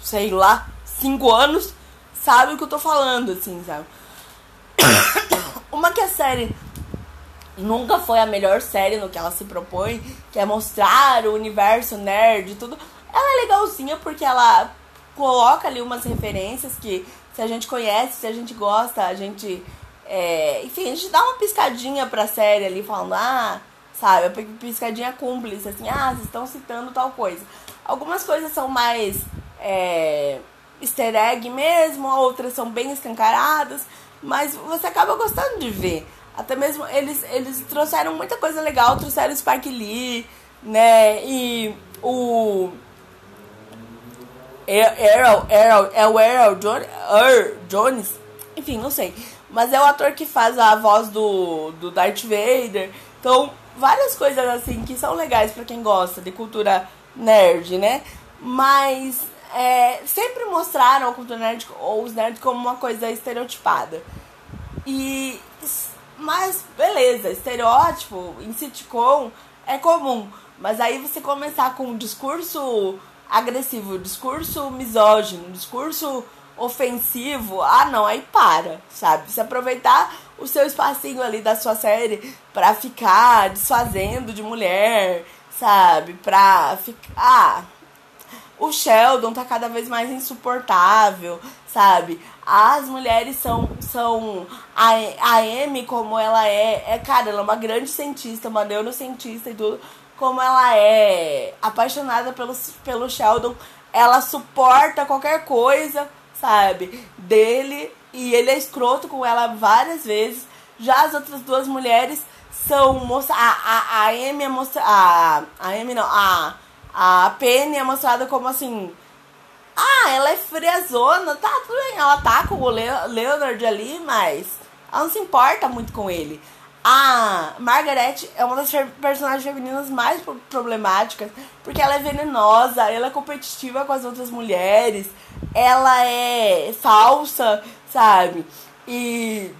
sei lá, cinco anos, sabe o que eu tô falando, assim, sabe? Uma que a série nunca foi a melhor série no que ela se propõe, que é mostrar o universo nerd e tudo. Ela é legalzinha porque ela coloca ali umas referências que se a gente conhece, se a gente gosta, a gente. É, enfim, a gente dá uma piscadinha pra série ali, falando, ah, sabe, piscadinha cúmplice, assim, ah, vocês estão citando tal coisa. Algumas coisas são mais é, easter egg mesmo, outras são bem escancaradas. Mas você acaba gostando de ver. Até mesmo eles, eles trouxeram muita coisa legal, trouxeram o Spike Lee, né? E o. Errol, Errol, é o Errol Jones, Jones? Enfim, não sei. Mas é o ator que faz a voz do, do Darth Vader. Então, várias coisas assim que são legais para quem gosta de cultura nerd, né? Mas é, sempre mostraram a cultura nerd ou os nerds como uma coisa estereotipada. E mas beleza, estereótipo em sitcom é comum, mas aí você começar com um discurso agressivo, discurso misógino, discurso ofensivo, ah não, aí para, sabe? Se aproveitar o seu espacinho ali da sua série pra ficar desfazendo de mulher, sabe? Pra ficar. Ah, o Sheldon tá cada vez mais insuportável, sabe? As mulheres são. são a, a Amy, como ela é, é. Cara, ela é uma grande cientista, uma neurocientista e tudo. Como ela é apaixonada pelo, pelo Sheldon, ela suporta qualquer coisa, sabe? Dele. E ele é escroto com ela várias vezes. Já as outras duas mulheres são moça. A, a, a Amy é moça. A, a Amy não. A a Penny é mostrada como assim. Ah, ela é friazona, tá tudo bem. Ela tá com o Leonard ali, mas ela não se importa muito com ele. A Margaret é uma das personagens femininas mais problemáticas, porque ela é venenosa, ela é competitiva com as outras mulheres, ela é falsa, sabe? E,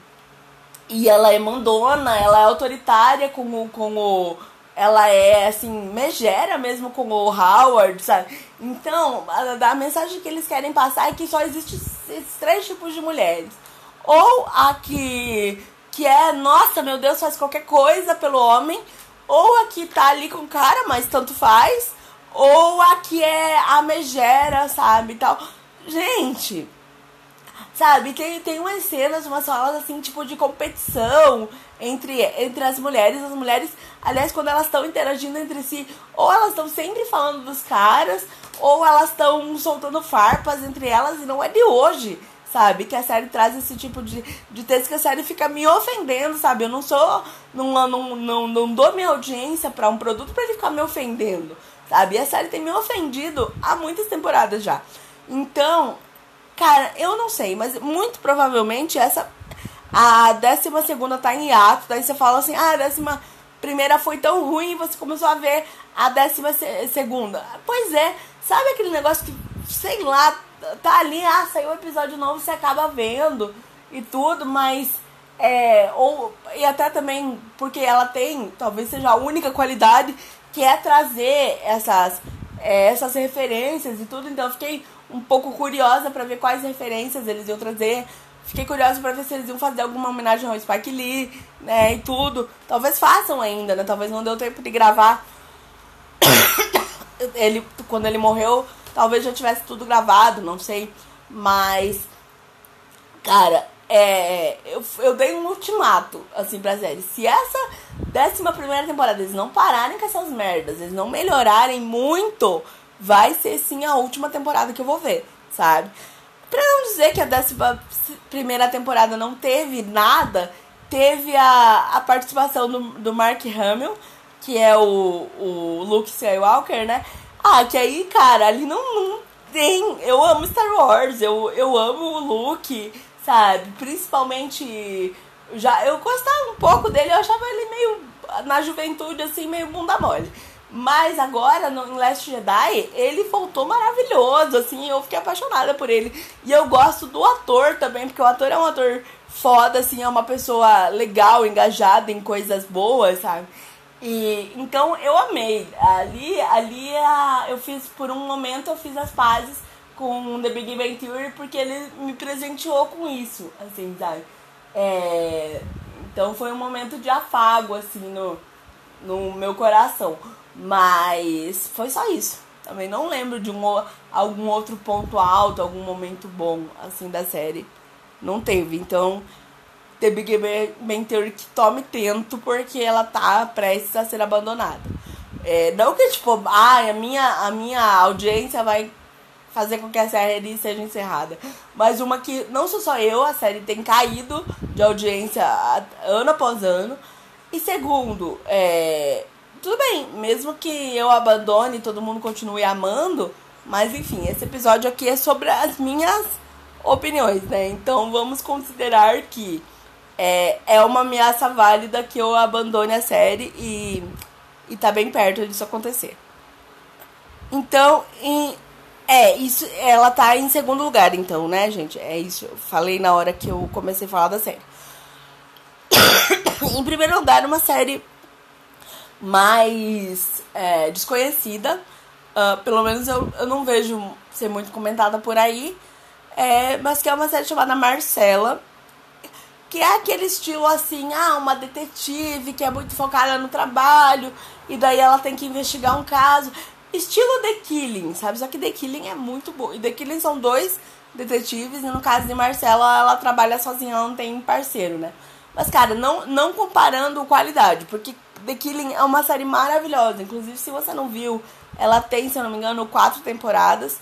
e ela é mandona, ela é autoritária com o, com o ela é assim, megera mesmo com o Howard, sabe? Então, a, a mensagem que eles querem passar é que só existe esses três tipos de mulheres. Ou a que, que é, nossa, meu Deus, faz qualquer coisa pelo homem, ou a que tá ali com o cara, mas tanto faz, ou a que é a megera, sabe, tal. Gente, sabe, tem, tem umas cenas, umas falas assim, tipo, de competição entre, entre as mulheres. As mulheres, aliás, quando elas estão interagindo entre si, ou elas estão sempre falando dos caras, ou elas estão soltando farpas entre elas, e não é de hoje, sabe? Que a série traz esse tipo de, de texto que a série fica me ofendendo, sabe? Eu não sou. Não, não, não, não dou minha audiência para um produto para ele ficar me ofendendo, sabe? E a série tem me ofendido há muitas temporadas já. Então, cara, eu não sei, mas muito provavelmente essa. A décima segunda tá em hiato, daí você fala assim, ah, a décima primeira foi tão ruim e você começou a ver a décima segunda. Pois é, sabe aquele negócio que, sei lá, tá ali, ah, saiu um episódio novo, você acaba vendo e tudo, mas. É, ou, e até também porque ela tem, talvez seja a única qualidade, que é trazer essas, é, essas referências e tudo. Então eu fiquei um pouco curiosa para ver quais referências eles iam trazer. Fiquei curiosa para ver se eles iam fazer alguma homenagem ao Spike Lee, né, e tudo. Talvez façam ainda, né? Talvez não deu tempo de gravar. ele, quando ele morreu, talvez já tivesse tudo gravado, não sei. Mas, cara, é, eu, eu dei um ultimato, assim, pra série. Se essa décima primeira temporada eles não pararem com essas merdas, eles não melhorarem muito, vai ser sim a última temporada que eu vou ver, sabe? Pra não dizer que a décima primeira temporada não teve nada, teve a, a participação do, do Mark Hamill, que é o, o Luke Skywalker, né? Ah, que aí, cara, ali não, não tem. Eu amo Star Wars, eu, eu amo o Luke, sabe? Principalmente. Já, eu gostava um pouco dele, eu achava ele meio. Na juventude, assim, meio bunda mole. Mas agora, no Last Jedi, ele voltou maravilhoso, assim, eu fiquei apaixonada por ele. E eu gosto do ator também, porque o ator é um ator foda, assim, é uma pessoa legal, engajada em coisas boas, sabe? E então eu amei. Ali, ali eu fiz por um momento eu fiz as pazes com The Big Bang Theory porque ele me presenteou com isso, assim, sabe? É, então foi um momento de afago assim no, no meu coração. Mas foi só isso. Também não lembro de um, algum outro ponto alto, algum momento bom assim da série. Não teve. Então, The Big Bang Theory que tome tento porque ela tá prestes a ser abandonada. É, não que, tipo, ah, a minha, a minha audiência vai fazer com que a série seja encerrada. Mas uma que não sou só eu, a série tem caído de audiência ano após ano. E segundo, é, tudo bem, mesmo que eu abandone e todo mundo continue amando, mas enfim, esse episódio aqui é sobre as minhas opiniões, né? Então vamos considerar que é, é uma ameaça válida que eu abandone a série e, e tá bem perto disso acontecer. Então, em, é, isso, ela tá em segundo lugar, então, né, gente? É isso, eu falei na hora que eu comecei a falar da série. em primeiro lugar, uma série mais é, desconhecida. Uh, pelo menos eu, eu não vejo ser muito comentada por aí. É, mas que é uma série chamada Marcela que é aquele estilo assim, ah, uma detetive que é muito focada no trabalho e daí ela tem que investigar um caso. Estilo The Killing, sabe? Só que The Killing é muito bom. E The Killing são dois detetives e no caso de Marcela, ela trabalha sozinha, ela não tem parceiro, né? Mas, cara, não, não comparando qualidade, porque The Killing é uma série maravilhosa. Inclusive, se você não viu, ela tem, se eu não me engano, quatro temporadas.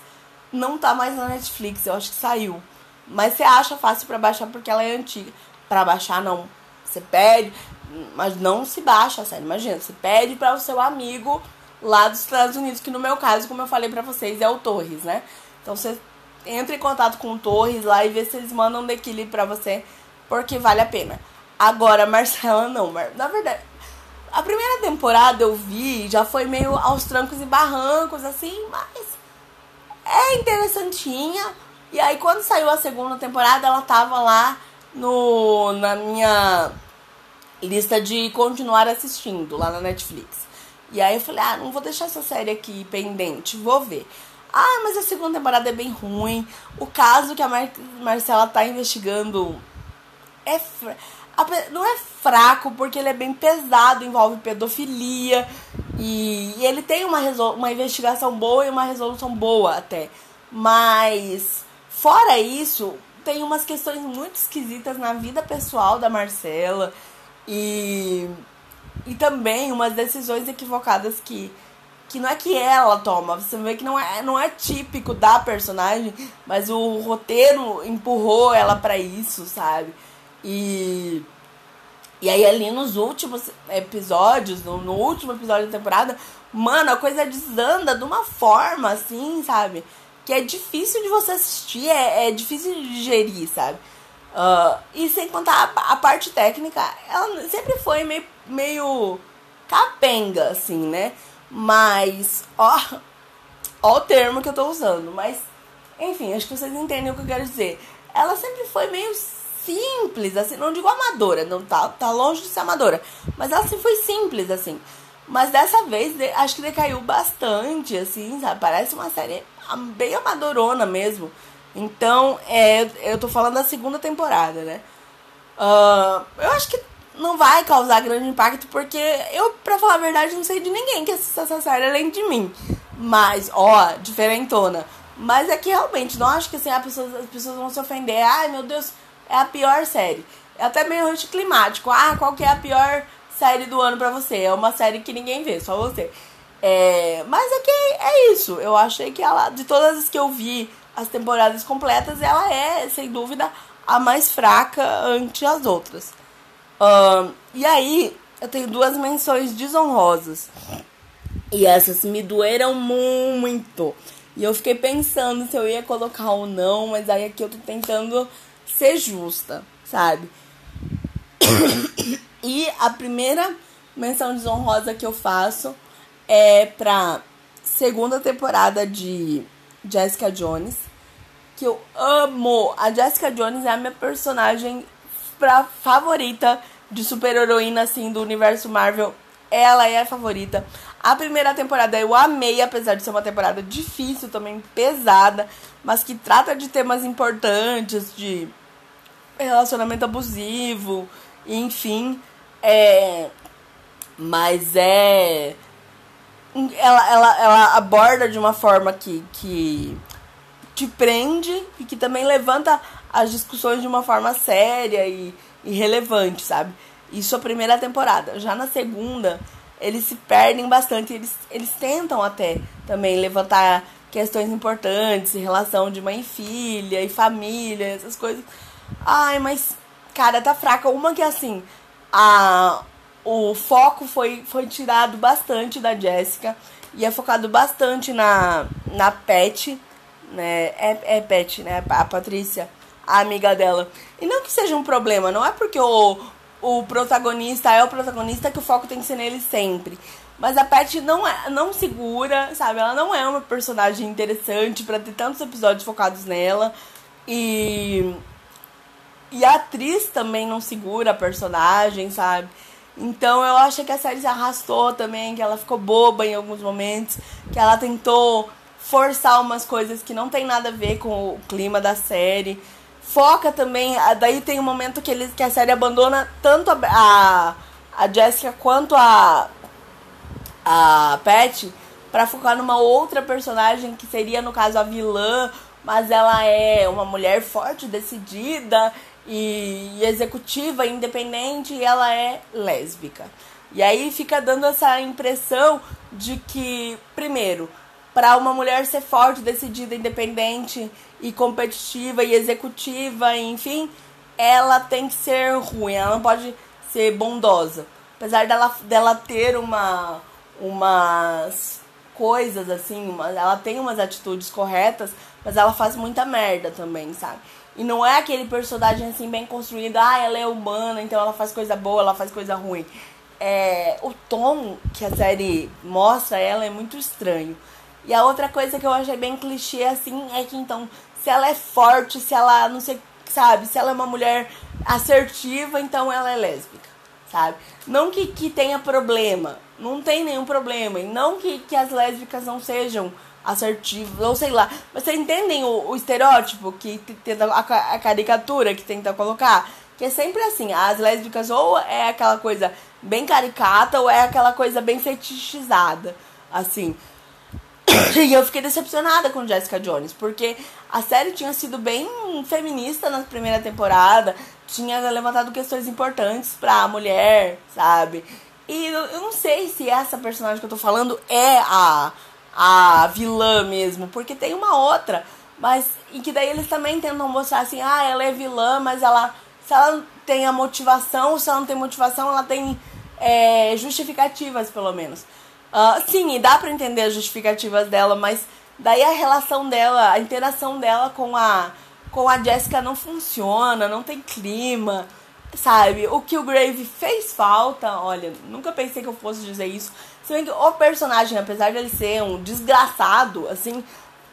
Não tá mais na Netflix, eu acho que saiu. Mas você acha fácil para baixar porque ela é antiga para baixar, não. Você pede, mas não se baixa a série. Imagina, você pede para o seu amigo lá dos Estados Unidos, que no meu caso, como eu falei para vocês, é o Torres, né? Então você entra em contato com o Torres lá e vê se eles mandam um equilíbrio para você, porque vale a pena. Agora, Marcela não, na verdade, a primeira temporada eu vi, já foi meio aos trancos e barrancos, assim, mas é interessantinha. E aí, quando saiu a segunda temporada, ela tava lá no, na minha lista de continuar assistindo lá na Netflix. E aí eu falei, ah, não vou deixar essa série aqui pendente, vou ver. Ah, mas a segunda temporada é bem ruim. O caso que a Mar Marcela tá investigando é. Não é fraco porque ele é bem pesado, envolve pedofilia e, ele tem uma, uma investigação boa e uma resolução boa até. Mas fora isso, tem umas questões muito esquisitas na vida pessoal da Marcela e e também umas decisões equivocadas que que não é que ela toma, você vê que não é, não é típico da personagem, mas o roteiro empurrou ela para isso, sabe? E e aí ali nos últimos episódios, no, no, último episódio da temporada, mano, a coisa desanda de uma forma assim, sabe? Que é difícil de você assistir, é, é difícil de digerir, sabe? Uh, e sem contar a, a, parte técnica, ela sempre foi meio, meio capenga, assim, né? Mas, ó, ó o termo que eu tô usando, mas, enfim, acho que vocês entendem o que eu quero dizer. Ela sempre foi meio simples, assim, não digo amadora, não tá, tá longe de ser amadora, mas sempre foi simples, assim. Mas dessa vez, acho que decaiu bastante, assim, sabe? Parece uma série bem amadorona mesmo. Então, é, eu tô falando da segunda temporada, né? Uh, eu acho que não vai causar grande impacto, porque eu, pra falar a verdade, não sei de ninguém que assista essa série além de mim. Mas, ó, diferentona. Mas é que realmente, não acho que assim, as pessoas, as pessoas vão se ofender. Ai, meu Deus, é a pior série. É até meio anticlimático. Ah, qual que é a pior série do ano pra você? É uma série que ninguém vê, só você. É, mas é que é isso. Eu achei que ela, de todas as que eu vi, as temporadas completas, ela é, sem dúvida, a mais fraca ante as outras. Uh, e aí, eu tenho duas menções desonrosas. E essas me doeram muito. E eu fiquei pensando se eu ia colocar ou não, mas aí aqui eu tô tentando ser justa, sabe? e a primeira menção desonrosa que eu faço é pra segunda temporada de Jessica Jones, que eu amo. A Jessica Jones é a minha personagem pra favorita de super-heroína assim do universo Marvel. Ela é a favorita. A primeira temporada eu amei, apesar de ser uma temporada difícil, também pesada, mas que trata de temas importantes, de relacionamento abusivo, enfim. É, mas é. Ela, ela, ela aborda de uma forma que, que te prende e que também levanta as discussões de uma forma séria e, e relevante, sabe? Isso a primeira temporada. Já na segunda, eles se perdem bastante. Eles, eles tentam até também levantar questões importantes em relação de mãe e filha e família, essas coisas. Ai, mas, cara, tá fraca. Uma que assim, a, o foco foi, foi tirado bastante da Jéssica e é focado bastante na, na Pet, né? É, é Pet, né? A Patrícia, a amiga dela. E não que seja um problema, não é porque o, o protagonista é o protagonista que o foco tem que ser nele sempre. Mas a Pet não, é, não segura, sabe? Ela não é uma personagem interessante para ter tantos episódios focados nela. E e a atriz também não segura a personagem, sabe? Então eu acho que a série se arrastou também, que ela ficou boba em alguns momentos, que ela tentou forçar umas coisas que não tem nada a ver com o clima da série. Foca também, daí tem um momento que, eles, que a série abandona tanto a, a, a Jessica quanto a, a Pat para focar numa outra personagem que seria, no caso, a vilã, mas ela é uma mulher forte, decidida e, executiva, independente, e ela é lésbica. E aí fica dando essa impressão de que, primeiro, para uma mulher ser forte, decidida, independente e competitiva e executiva, enfim, ela tem que ser ruim, ela não pode ser bondosa. Apesar dela, dela ter uma umas coisas assim, uma, ela tem umas atitudes corretas, mas ela faz muita merda também, sabe? E não é aquele personagem assim bem construído, ah, ela é humana, então ela faz coisa boa, ela faz coisa ruim. É, o tom que a série mostra ela é muito estranho. E a outra coisa que eu achei bem clichê assim é que então, se ela é forte, se ela não sei, sabe, se ela é uma mulher assertiva, então ela é lésbica, sabe? Não que, que tenha problema, não tem nenhum problema. E não que, que as lésbicas não sejam assertivo, ou sei lá. Mas vocês entendem o, o estereótipo que tenta, a, a, caricatura que tenta colocar? Que é sempre assim, as lésbicas ou é aquela coisa bem caricata ou é aquela coisa bem fetichizada, assim. E eu fiquei decepcionada com Jessica Jones, porque a série tinha sido bem feminista na primeira temporada, tinha levantado questões importantes pra mulher, sabe? E eu não sei se essa personagem que eu tô falando é a, a vilã mesmo, porque tem uma outra, mas em que daí eles também tentam mostrar assim, ah, ela é vilã, mas ela se ela tem a motivação, se ela não tem motivação, ela tem é, justificativas, pelo menos. Uh, sim, e dá pra entender as justificativas dela, mas daí a relação dela, a interação dela com a, com a Jessica não funciona, não tem clima, sabe? O que o Grave fez falta, olha, nunca pensei que eu fosse dizer isso. Se bem que o personagem, apesar de ele ser um desgraçado, assim,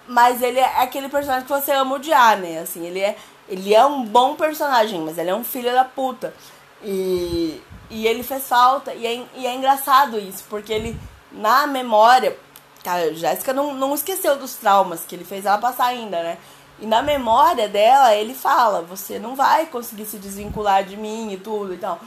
mas ele é aquele personagem que você ama odiar, né? Assim, ele é, ele é um bom personagem, mas ele é um filho da puta. E, e ele fez falta, e é, e é engraçado isso, porque ele na memória. Cara, Jéssica não, não esqueceu dos traumas que ele fez ela passar ainda, né? E na memória dela, ele fala: Você não vai conseguir se desvincular de mim e tudo e tal.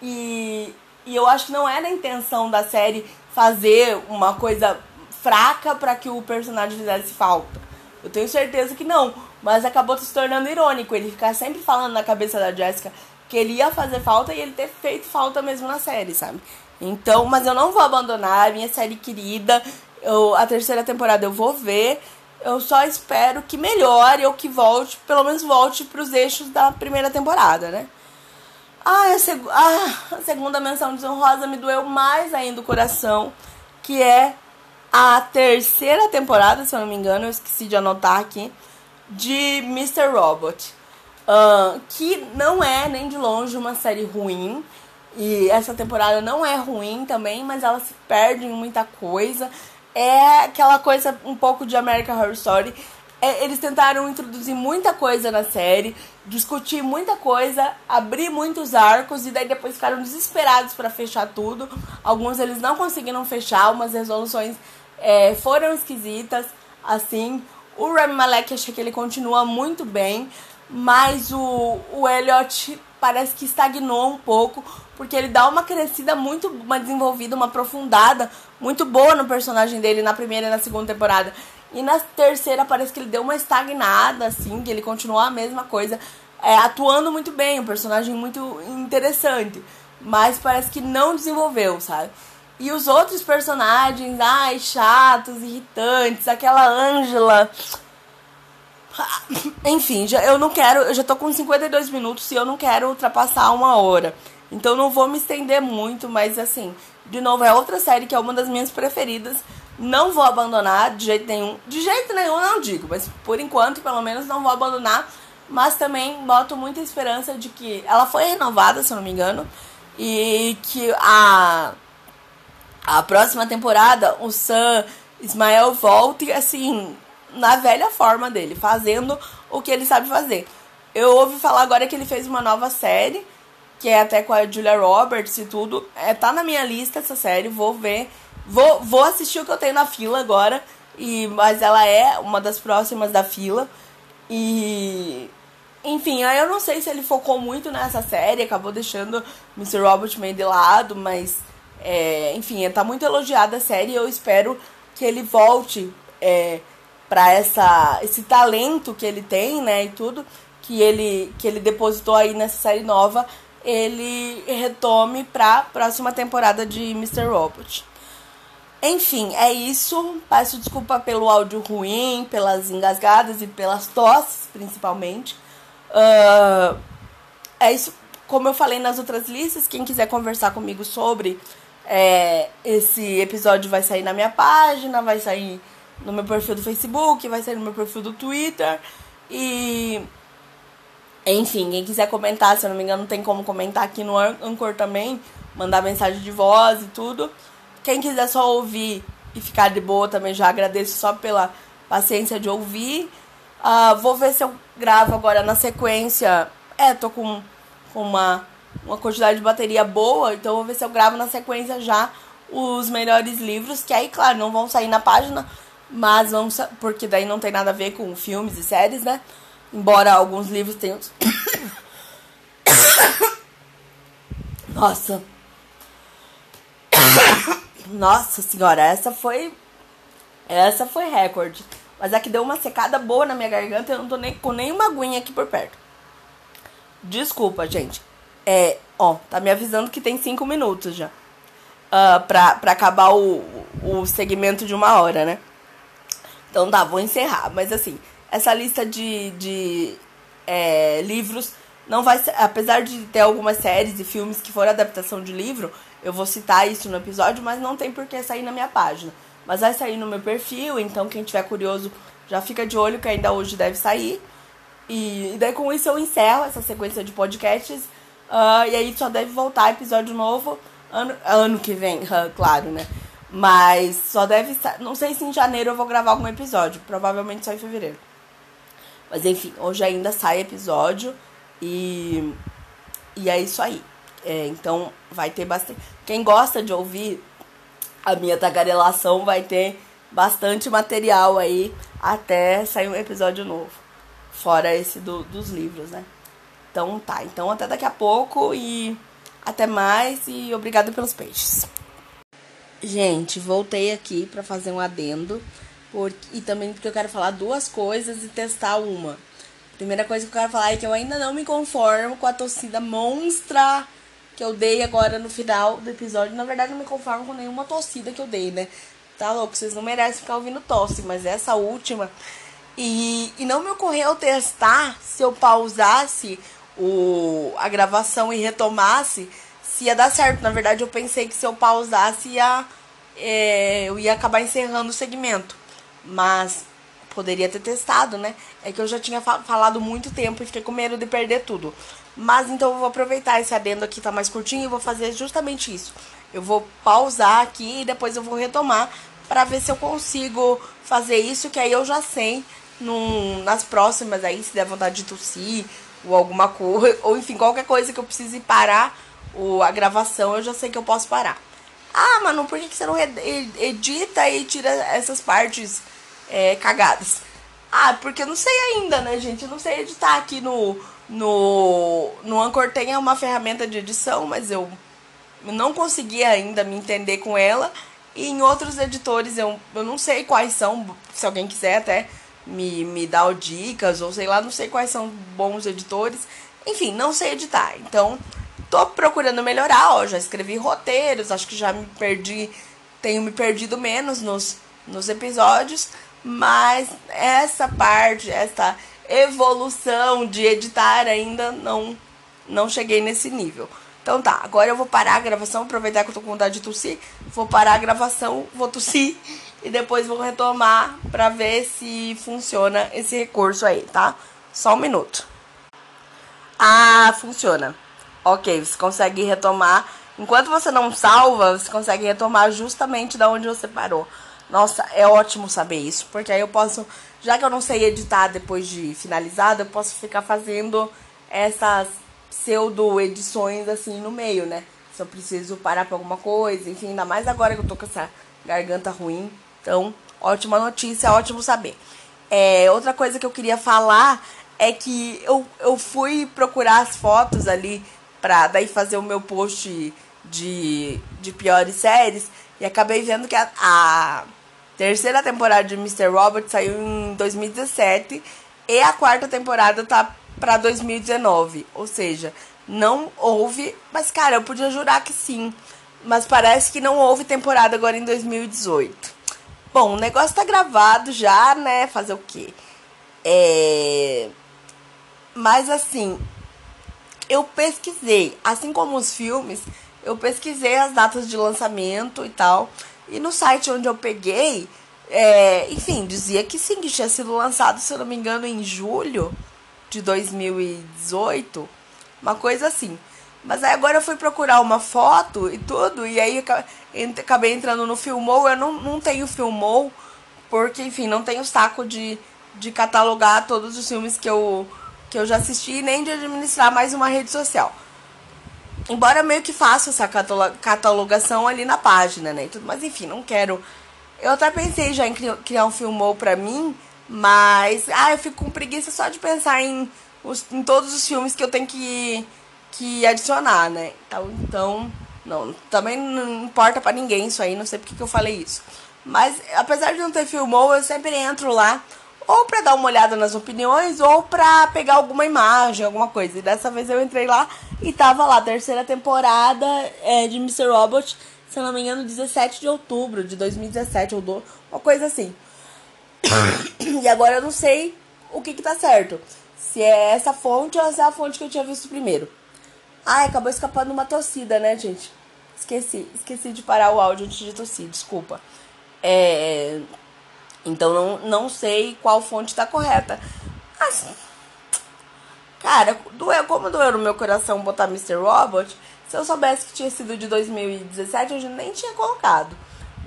E, e eu acho que não era a intenção da série fazer uma coisa fraca para que o personagem fizesse falta. Eu tenho certeza que não. Mas acabou se tornando irônico ele ficar sempre falando na cabeça da Jessica que ele ia fazer falta e ele ter feito falta mesmo na série, sabe? Então, mas eu não vou abandonar a minha série querida. Eu, a terceira temporada eu vou ver. Eu só espero que melhore ou que volte, pelo menos volte para os eixos da primeira temporada, né? Ah a, seg ah, a segunda menção desonrosa me doeu mais ainda o coração, que é a terceira temporada, se eu não me engano, eu esqueci de anotar aqui, de Mr. Robot. Uh, que não é nem de longe uma série ruim. E essa temporada não é ruim também, mas ela se perde em muita coisa. É aquela coisa um pouco de American Horror Story. É, eles tentaram introduzir muita coisa na série, discutir muita coisa, abrir muitos arcos e daí depois ficaram desesperados para fechar tudo. Alguns eles não conseguiram fechar, umas resoluções é, foram esquisitas, assim. O Rami Malek achei que ele continua muito bem, mas o, o Elliot parece que estagnou um pouco, porque ele dá uma crescida muito, uma desenvolvida, uma aprofundada muito boa no personagem dele na primeira e na segunda temporada. E na terceira parece que ele deu uma estagnada, assim, que ele continuou a mesma coisa, é, atuando muito bem, um personagem muito interessante. Mas parece que não desenvolveu, sabe? E os outros personagens, ai, chatos, irritantes, aquela Ângela enfim, já, eu não quero. Eu já tô com 52 minutos e eu não quero ultrapassar uma hora. Então não vou me estender muito, mas assim, de novo, é outra série que é uma das minhas preferidas. Não vou abandonar de jeito nenhum. De jeito nenhum não digo, mas por enquanto, pelo menos, não vou abandonar. Mas também boto muita esperança de que ela foi renovada, se eu não me engano. E que a, a próxima temporada o Sam Ismael volte assim na velha forma dele, fazendo o que ele sabe fazer. Eu ouvi falar agora que ele fez uma nova série, que é até com a Julia Roberts e tudo. É, tá na minha lista essa série, vou ver. Vou, vou assistir o que eu tenho na fila agora. E, mas ela é uma das próximas da fila. E. Enfim, eu não sei se ele focou muito nessa série, acabou deixando Mr. Robert meio de lado, mas. É, enfim, tá muito elogiada a série e eu espero que ele volte. É, para essa esse talento que ele tem, né, e tudo que ele que ele depositou aí nessa série nova, ele retome para próxima temporada de Mr. Robot. Enfim, é isso. Peço desculpa pelo áudio ruim, pelas engasgadas e pelas tosses, principalmente. Uh, é isso. Como eu falei nas outras listas, quem quiser conversar comigo sobre é, esse episódio vai sair na minha página, vai sair no meu perfil do Facebook, vai sair no meu perfil do Twitter. E. Enfim, quem quiser comentar, se eu não me engano, tem como comentar aqui no Anchor também, mandar mensagem de voz e tudo. Quem quiser só ouvir e ficar de boa também já agradeço só pela paciência de ouvir. Uh, vou ver se eu gravo agora na sequência. É, tô com, com uma, uma quantidade de bateria boa, então vou ver se eu gravo na sequência já os melhores livros, que aí, claro, não vão sair na página, mas vamos. Porque daí não tem nada a ver com filmes e séries, né? Embora alguns livros tenham. Nossa. Nossa senhora, essa foi. Essa foi recorde. Mas é que deu uma secada boa na minha garganta eu não tô nem com nenhuma aguinha aqui por perto. Desculpa, gente. É, ó, tá me avisando que tem cinco minutos já. Uh, pra, pra acabar o, o segmento de uma hora, né? Então tá, vou encerrar. Mas assim, essa lista de, de é, livros não vai ser. Apesar de ter algumas séries e filmes que foram adaptação de livro, eu vou citar isso no episódio, mas não tem por que sair na minha página. Mas vai sair no meu perfil, então quem tiver curioso já fica de olho que ainda hoje deve sair. E, e daí com isso eu encerro essa sequência de podcasts. Uh, e aí só deve voltar episódio novo ano, ano que vem, claro, né? Mas só deve estar. Não sei se em janeiro eu vou gravar algum episódio. Provavelmente só em fevereiro. Mas enfim, hoje ainda sai episódio. E, e é isso aí. É, então vai ter bastante. Quem gosta de ouvir a minha tagarelação vai ter bastante material aí até sair um episódio novo. Fora esse do, dos livros, né? Então tá. Então até daqui a pouco e até mais e obrigado pelos peixes. Gente, voltei aqui para fazer um adendo por, e também porque eu quero falar duas coisas e testar uma. Primeira coisa que eu quero falar é que eu ainda não me conformo com a torcida monstra que eu dei agora no final do episódio. Na verdade, não me conformo com nenhuma torcida que eu dei, né? Tá louco, vocês não merecem ficar ouvindo tosse, mas essa última. E, e não me ocorreu testar se eu pausasse o, a gravação e retomasse se ia dar certo. Na verdade, eu pensei que se eu pausasse, ia, é, eu ia acabar encerrando o segmento. Mas poderia ter testado, né? É que eu já tinha falado muito tempo e fiquei com medo de perder tudo. Mas então eu vou aproveitar esse adendo aqui, tá mais curtinho, e vou fazer justamente isso. Eu vou pausar aqui e depois eu vou retomar para ver se eu consigo fazer isso, que aí eu já sei num, nas próximas aí, se der vontade de tossir ou alguma coisa, ou enfim, qualquer coisa que eu precise parar o, a gravação, eu já sei que eu posso parar. Ah, mano, por que, que você não edita e tira essas partes é, cagadas? Ah, porque eu não sei ainda, né, gente? Eu não sei editar aqui no, no, no Anchor tem uma ferramenta de edição, mas eu não consegui ainda me entender com ela. E em outros editores eu, eu não sei quais são, se alguém quiser até me, me dar dicas, ou sei lá, não sei quais são bons editores. Enfim, não sei editar. Então, tô procurando melhorar, ó. Já escrevi roteiros, acho que já me perdi, tenho me perdido menos nos, nos episódios. Mas essa parte, essa evolução de editar ainda não, não cheguei nesse nível. Então tá, agora eu vou parar a gravação, aproveitar que eu tô com vontade de tossir. Vou parar a gravação, vou tossir e depois vou retomar para ver se funciona esse recurso aí, tá? Só um minuto. Ah, funciona. Ok, você consegue retomar. Enquanto você não salva, você consegue retomar justamente da onde você parou. Nossa, é ótimo saber isso, porque aí eu posso, já que eu não sei editar depois de finalizado, eu posso ficar fazendo essas pseudo edições assim no meio, né? Se eu preciso parar pra alguma coisa, enfim, ainda mais agora que eu tô com essa garganta ruim, então, ótima notícia, ótimo saber. É, outra coisa que eu queria falar é que eu, eu fui procurar as fotos ali pra daí fazer o meu post de, de piores séries e acabei vendo que a, a terceira temporada de Mr. Robot saiu em 2017 e a quarta temporada tá pra 2019. Ou seja, não houve. Mas, cara, eu podia jurar que sim. Mas parece que não houve temporada agora em 2018. Bom, o negócio tá gravado já, né? Fazer o quê? É... Mas assim, eu pesquisei, assim como os filmes, eu pesquisei as datas de lançamento e tal. E no site onde eu peguei, é, enfim, dizia que sim, que tinha sido lançado, se eu não me engano, em julho de 2018. Uma coisa assim. Mas aí agora eu fui procurar uma foto e tudo, e aí acabei entrando no Filmou. Eu não, não tenho Filmou, porque, enfim, não tenho saco de, de catalogar todos os filmes que eu, que eu já assisti, nem de administrar mais uma rede social. Embora meio que faça essa catalogação ali na página, né? mas enfim, não quero. Eu até pensei já em criar um Filmou pra mim, mas. Ah, eu fico com preguiça só de pensar em, os, em todos os filmes que eu tenho que que adicionar, né? Então, então não, também não importa para ninguém isso aí, não sei porque que eu falei isso. Mas apesar de não ter filmou, eu sempre entro lá ou para dar uma olhada nas opiniões ou para pegar alguma imagem, alguma coisa. E dessa vez eu entrei lá e tava lá, terceira temporada é, de Mr. Robot, se não me engano, 17 de outubro de 2017, ou do, uma coisa assim. e agora eu não sei o que que tá certo. Se é essa fonte ou se é a fonte que eu tinha visto primeiro. Ai, acabou escapando uma tossida, né, gente? Esqueci, esqueci de parar o áudio antes de tossir, desculpa. É, então não, não sei qual fonte tá correta. Mas, cara, doeu, como doeu no meu coração botar Mr. Robot, se eu soubesse que tinha sido de 2017, eu nem tinha colocado.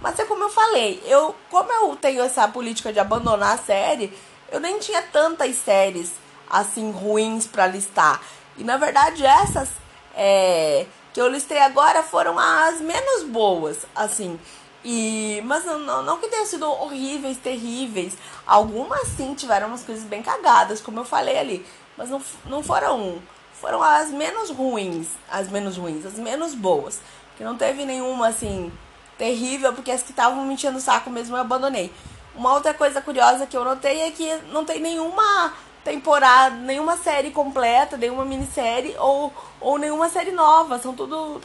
Mas é como eu falei, eu, como eu tenho essa política de abandonar a série, eu nem tinha tantas séries assim ruins para listar. E na verdade essas é, que eu listei agora foram as menos boas, assim. E, mas não, não, não que tenham sido horríveis, terríveis. Algumas sim tiveram umas coisas bem cagadas, como eu falei ali. Mas não, não foram. Foram as menos ruins. As menos ruins, as menos boas. Que não teve nenhuma assim terrível, porque as que estavam me enchendo o saco mesmo eu abandonei. Uma outra coisa curiosa que eu notei é que não tem nenhuma temporada, nenhuma série completa, nenhuma minissérie ou, ou nenhuma série nova. São tudo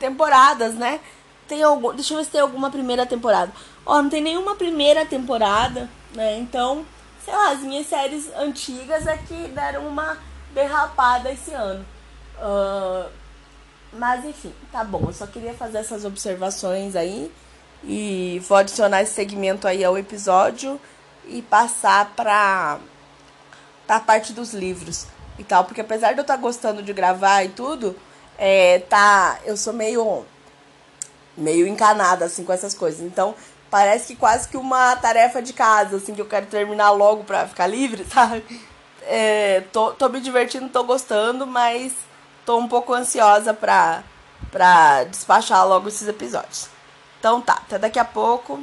temporadas, né? Tem algum, deixa eu ver se tem alguma primeira temporada. Ó, não tem nenhuma primeira temporada, né? Então, sei lá, as minhas séries antigas é que deram uma derrapada esse ano. Uh, mas enfim, tá bom. Eu só queria fazer essas observações aí. E vou adicionar esse segmento aí ao episódio e passar pra, pra parte dos livros e tal. Porque apesar de eu estar tá gostando de gravar e tudo, é, tá. Eu sou meio meio encanada, assim, com essas coisas. Então, parece que quase que uma tarefa de casa, assim, que eu quero terminar logo pra ficar livre, sabe? É, tô, tô me divertindo, tô gostando, mas tô um pouco ansiosa pra, pra despachar logo esses episódios. Então tá, até daqui a pouco.